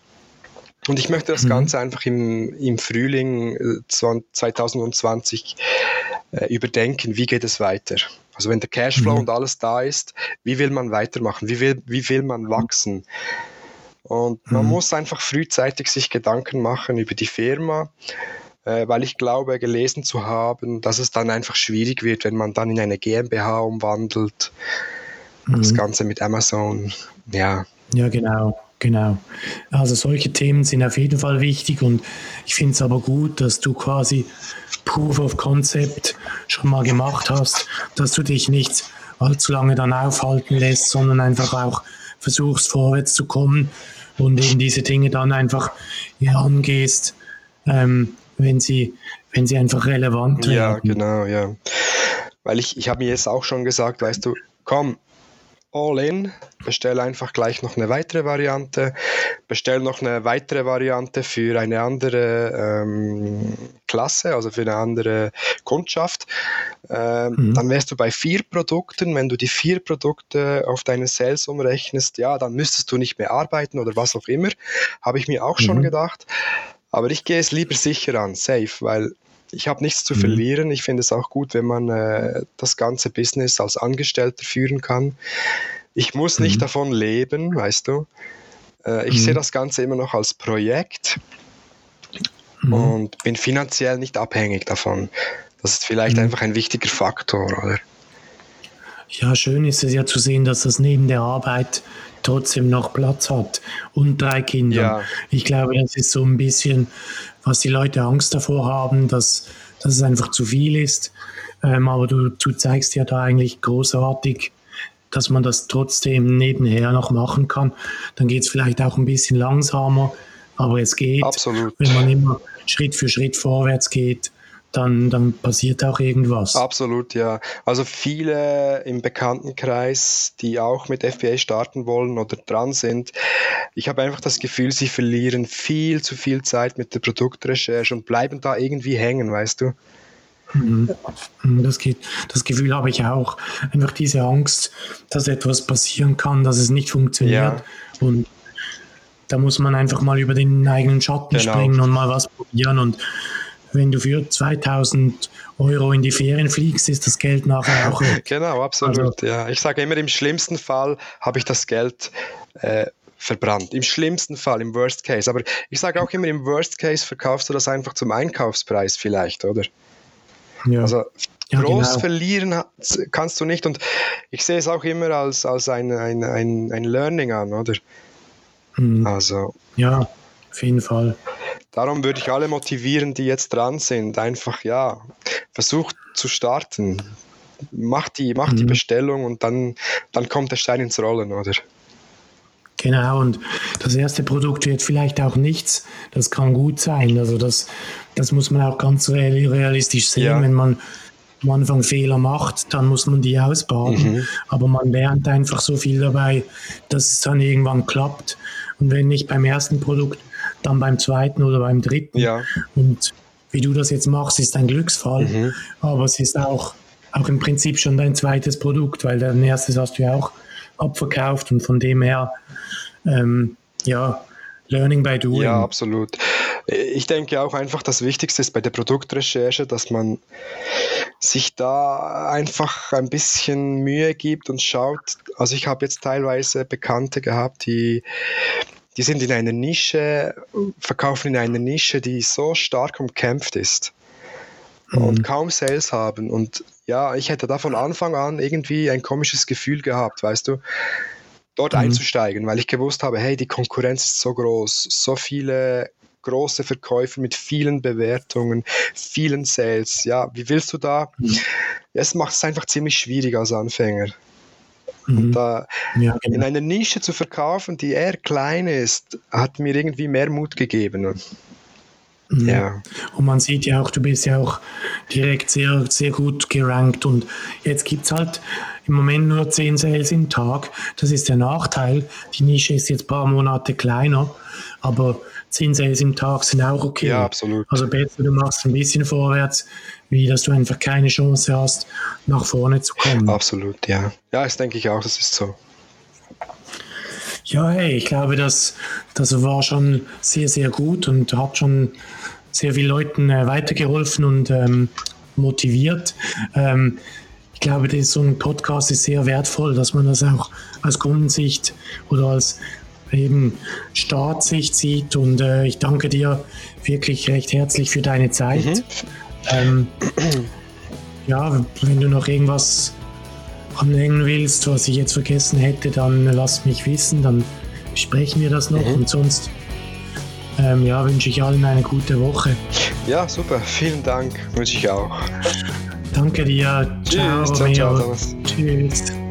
und ich möchte das mhm. Ganze einfach im, im Frühling 2020 äh, äh, überdenken, wie geht es weiter. Also wenn der Cashflow mhm. und alles da ist, wie will man weitermachen, wie will, wie will man wachsen. Und man mhm. muss einfach frühzeitig sich Gedanken machen über die Firma, äh, weil ich glaube, gelesen zu haben, dass es dann einfach schwierig wird, wenn man dann in eine GmbH umwandelt. Das mhm. Ganze mit Amazon, ja. Ja, genau. Genau. Also solche Themen sind auf jeden Fall wichtig und ich finde es aber gut, dass du quasi Proof of Concept schon mal gemacht hast, dass du dich nicht allzu lange dann aufhalten lässt, sondern einfach auch versuchst vorwärts zu kommen und eben diese Dinge dann einfach ja, angehst, ähm, wenn sie wenn sie einfach relevant werden. Ja, genau, ja. Weil ich, ich habe mir jetzt auch schon gesagt, weißt du, komm, all in, bestell einfach gleich noch eine weitere Variante, bestell noch eine weitere Variante für eine andere ähm, Klasse, also für eine andere Kundschaft. Ähm, mhm. Dann wärst du bei vier Produkten. Wenn du die vier Produkte auf deine Sales umrechnest, ja, dann müsstest du nicht mehr arbeiten oder was auch immer. Habe ich mir auch mhm. schon gedacht. Aber ich gehe es lieber sicher an, safe, weil ich habe nichts zu mhm. verlieren. Ich finde es auch gut, wenn man äh, das ganze Business als Angestellter führen kann. Ich muss nicht mhm. davon leben, weißt du. Äh, ich mhm. sehe das Ganze immer noch als Projekt mhm. und bin finanziell nicht abhängig davon. Das ist vielleicht mhm. einfach ein wichtiger Faktor, oder? Ja, schön ist es ja zu sehen, dass das neben der Arbeit trotzdem noch Platz hat und drei Kinder. Ja. Ich glaube, das ist so ein bisschen, was die Leute Angst davor haben, dass, dass es einfach zu viel ist. Ähm, aber du, du zeigst ja da eigentlich großartig, dass man das trotzdem nebenher noch machen kann. Dann geht es vielleicht auch ein bisschen langsamer, aber es geht. Absolut. Wenn man immer Schritt für Schritt vorwärts geht, dann, dann passiert auch irgendwas. Absolut, ja. Also viele im Bekanntenkreis, die auch mit FBA starten wollen oder dran sind, ich habe einfach das Gefühl, sie verlieren viel zu viel Zeit mit der Produktrecherche und bleiben da irgendwie hängen, weißt du? Mhm. Das, geht, das Gefühl habe ich auch. Einfach diese Angst, dass etwas passieren kann, dass es nicht funktioniert. Ja. Und da muss man einfach mal über den eigenen Schatten genau. springen und mal was probieren. Und wenn du für 2000 Euro in die Ferien fliegst, ist das Geld nachher auch. Genau, absolut. Also, ja. Ich sage immer, im schlimmsten Fall habe ich das Geld äh, verbrannt. Im schlimmsten Fall, im Worst Case. Aber ich sage auch immer, im Worst Case verkaufst du das einfach zum Einkaufspreis vielleicht, oder? Ja. Also ja, groß genau. verlieren kannst du nicht. Und ich sehe es auch immer als, als ein, ein, ein, ein Learning an, oder? Mhm. Also. Ja, auf jeden Fall. Darum würde ich alle motivieren, die jetzt dran sind, einfach ja, versucht zu starten. Mach die, mach mhm. die Bestellung und dann, dann kommt der Stein ins Rollen, oder? Genau, und das erste Produkt wird vielleicht auch nichts. Das kann gut sein. Also das, das muss man auch ganz realistisch sehen. Ja. Wenn man am Anfang Fehler macht, dann muss man die ausbaden. Mhm. Aber man lernt einfach so viel dabei, dass es dann irgendwann klappt. Und wenn nicht beim ersten Produkt, dann beim zweiten oder beim dritten. Ja. Und wie du das jetzt machst, ist ein Glücksfall. Mhm. Aber es ist auch, auch im Prinzip schon dein zweites Produkt, weil dein erstes hast du ja auch abverkauft und von dem her, ähm, ja, Learning by Doing. Ja, absolut. Ich denke auch einfach, das Wichtigste ist bei der Produktrecherche, dass man sich da einfach ein bisschen Mühe gibt und schaut. Also ich habe jetzt teilweise Bekannte gehabt, die die sind in einer Nische, verkaufen in einer Nische, die so stark umkämpft ist mhm. und kaum Sales haben. Und ja, ich hätte da von Anfang an irgendwie ein komisches Gefühl gehabt, weißt du, dort mhm. einzusteigen, weil ich gewusst habe, hey, die Konkurrenz ist so groß, so viele große Verkäufer mit vielen Bewertungen, vielen Sales. Ja, wie willst du da? Mhm. Es macht es einfach ziemlich schwierig als Anfänger. Mhm. Da ja, genau. in einer Nische zu verkaufen, die eher klein ist, hat mir irgendwie mehr Mut gegeben. Mhm. Ja. Und man sieht ja auch, du bist ja auch direkt sehr, sehr gut gerankt und jetzt gibt es halt im Moment nur 10 Sales im Tag. Das ist der Nachteil. Die Nische ist jetzt ein paar Monate kleiner, aber 10 Sales im Tag sind auch okay. Ja, absolut. Also besser, du machst ein bisschen vorwärts, wie dass du einfach keine Chance hast, nach vorne zu kommen. Absolut, ja. Ja, das denke ich auch, das ist so. Ja, hey, ich glaube, das, das war schon sehr, sehr gut und hat schon sehr vielen Leuten äh, weitergeholfen und ähm, motiviert. Ähm, ich glaube, das, so ein Podcast ist sehr wertvoll, dass man das auch aus Kundensicht oder als eben Staatssicht sieht. Und äh, ich danke dir wirklich recht herzlich für deine Zeit. Mhm. Ähm, ja, wenn du noch irgendwas anhängen willst, was ich jetzt vergessen hätte, dann lass mich wissen, dann besprechen wir das noch. Mhm. Und sonst ähm, ja, wünsche ich allen eine gute Woche. Ja, super. Vielen Dank. Wünsche ich auch. Danke dir. Ciao. Tschüss. Ciao, ciao, Tschüss.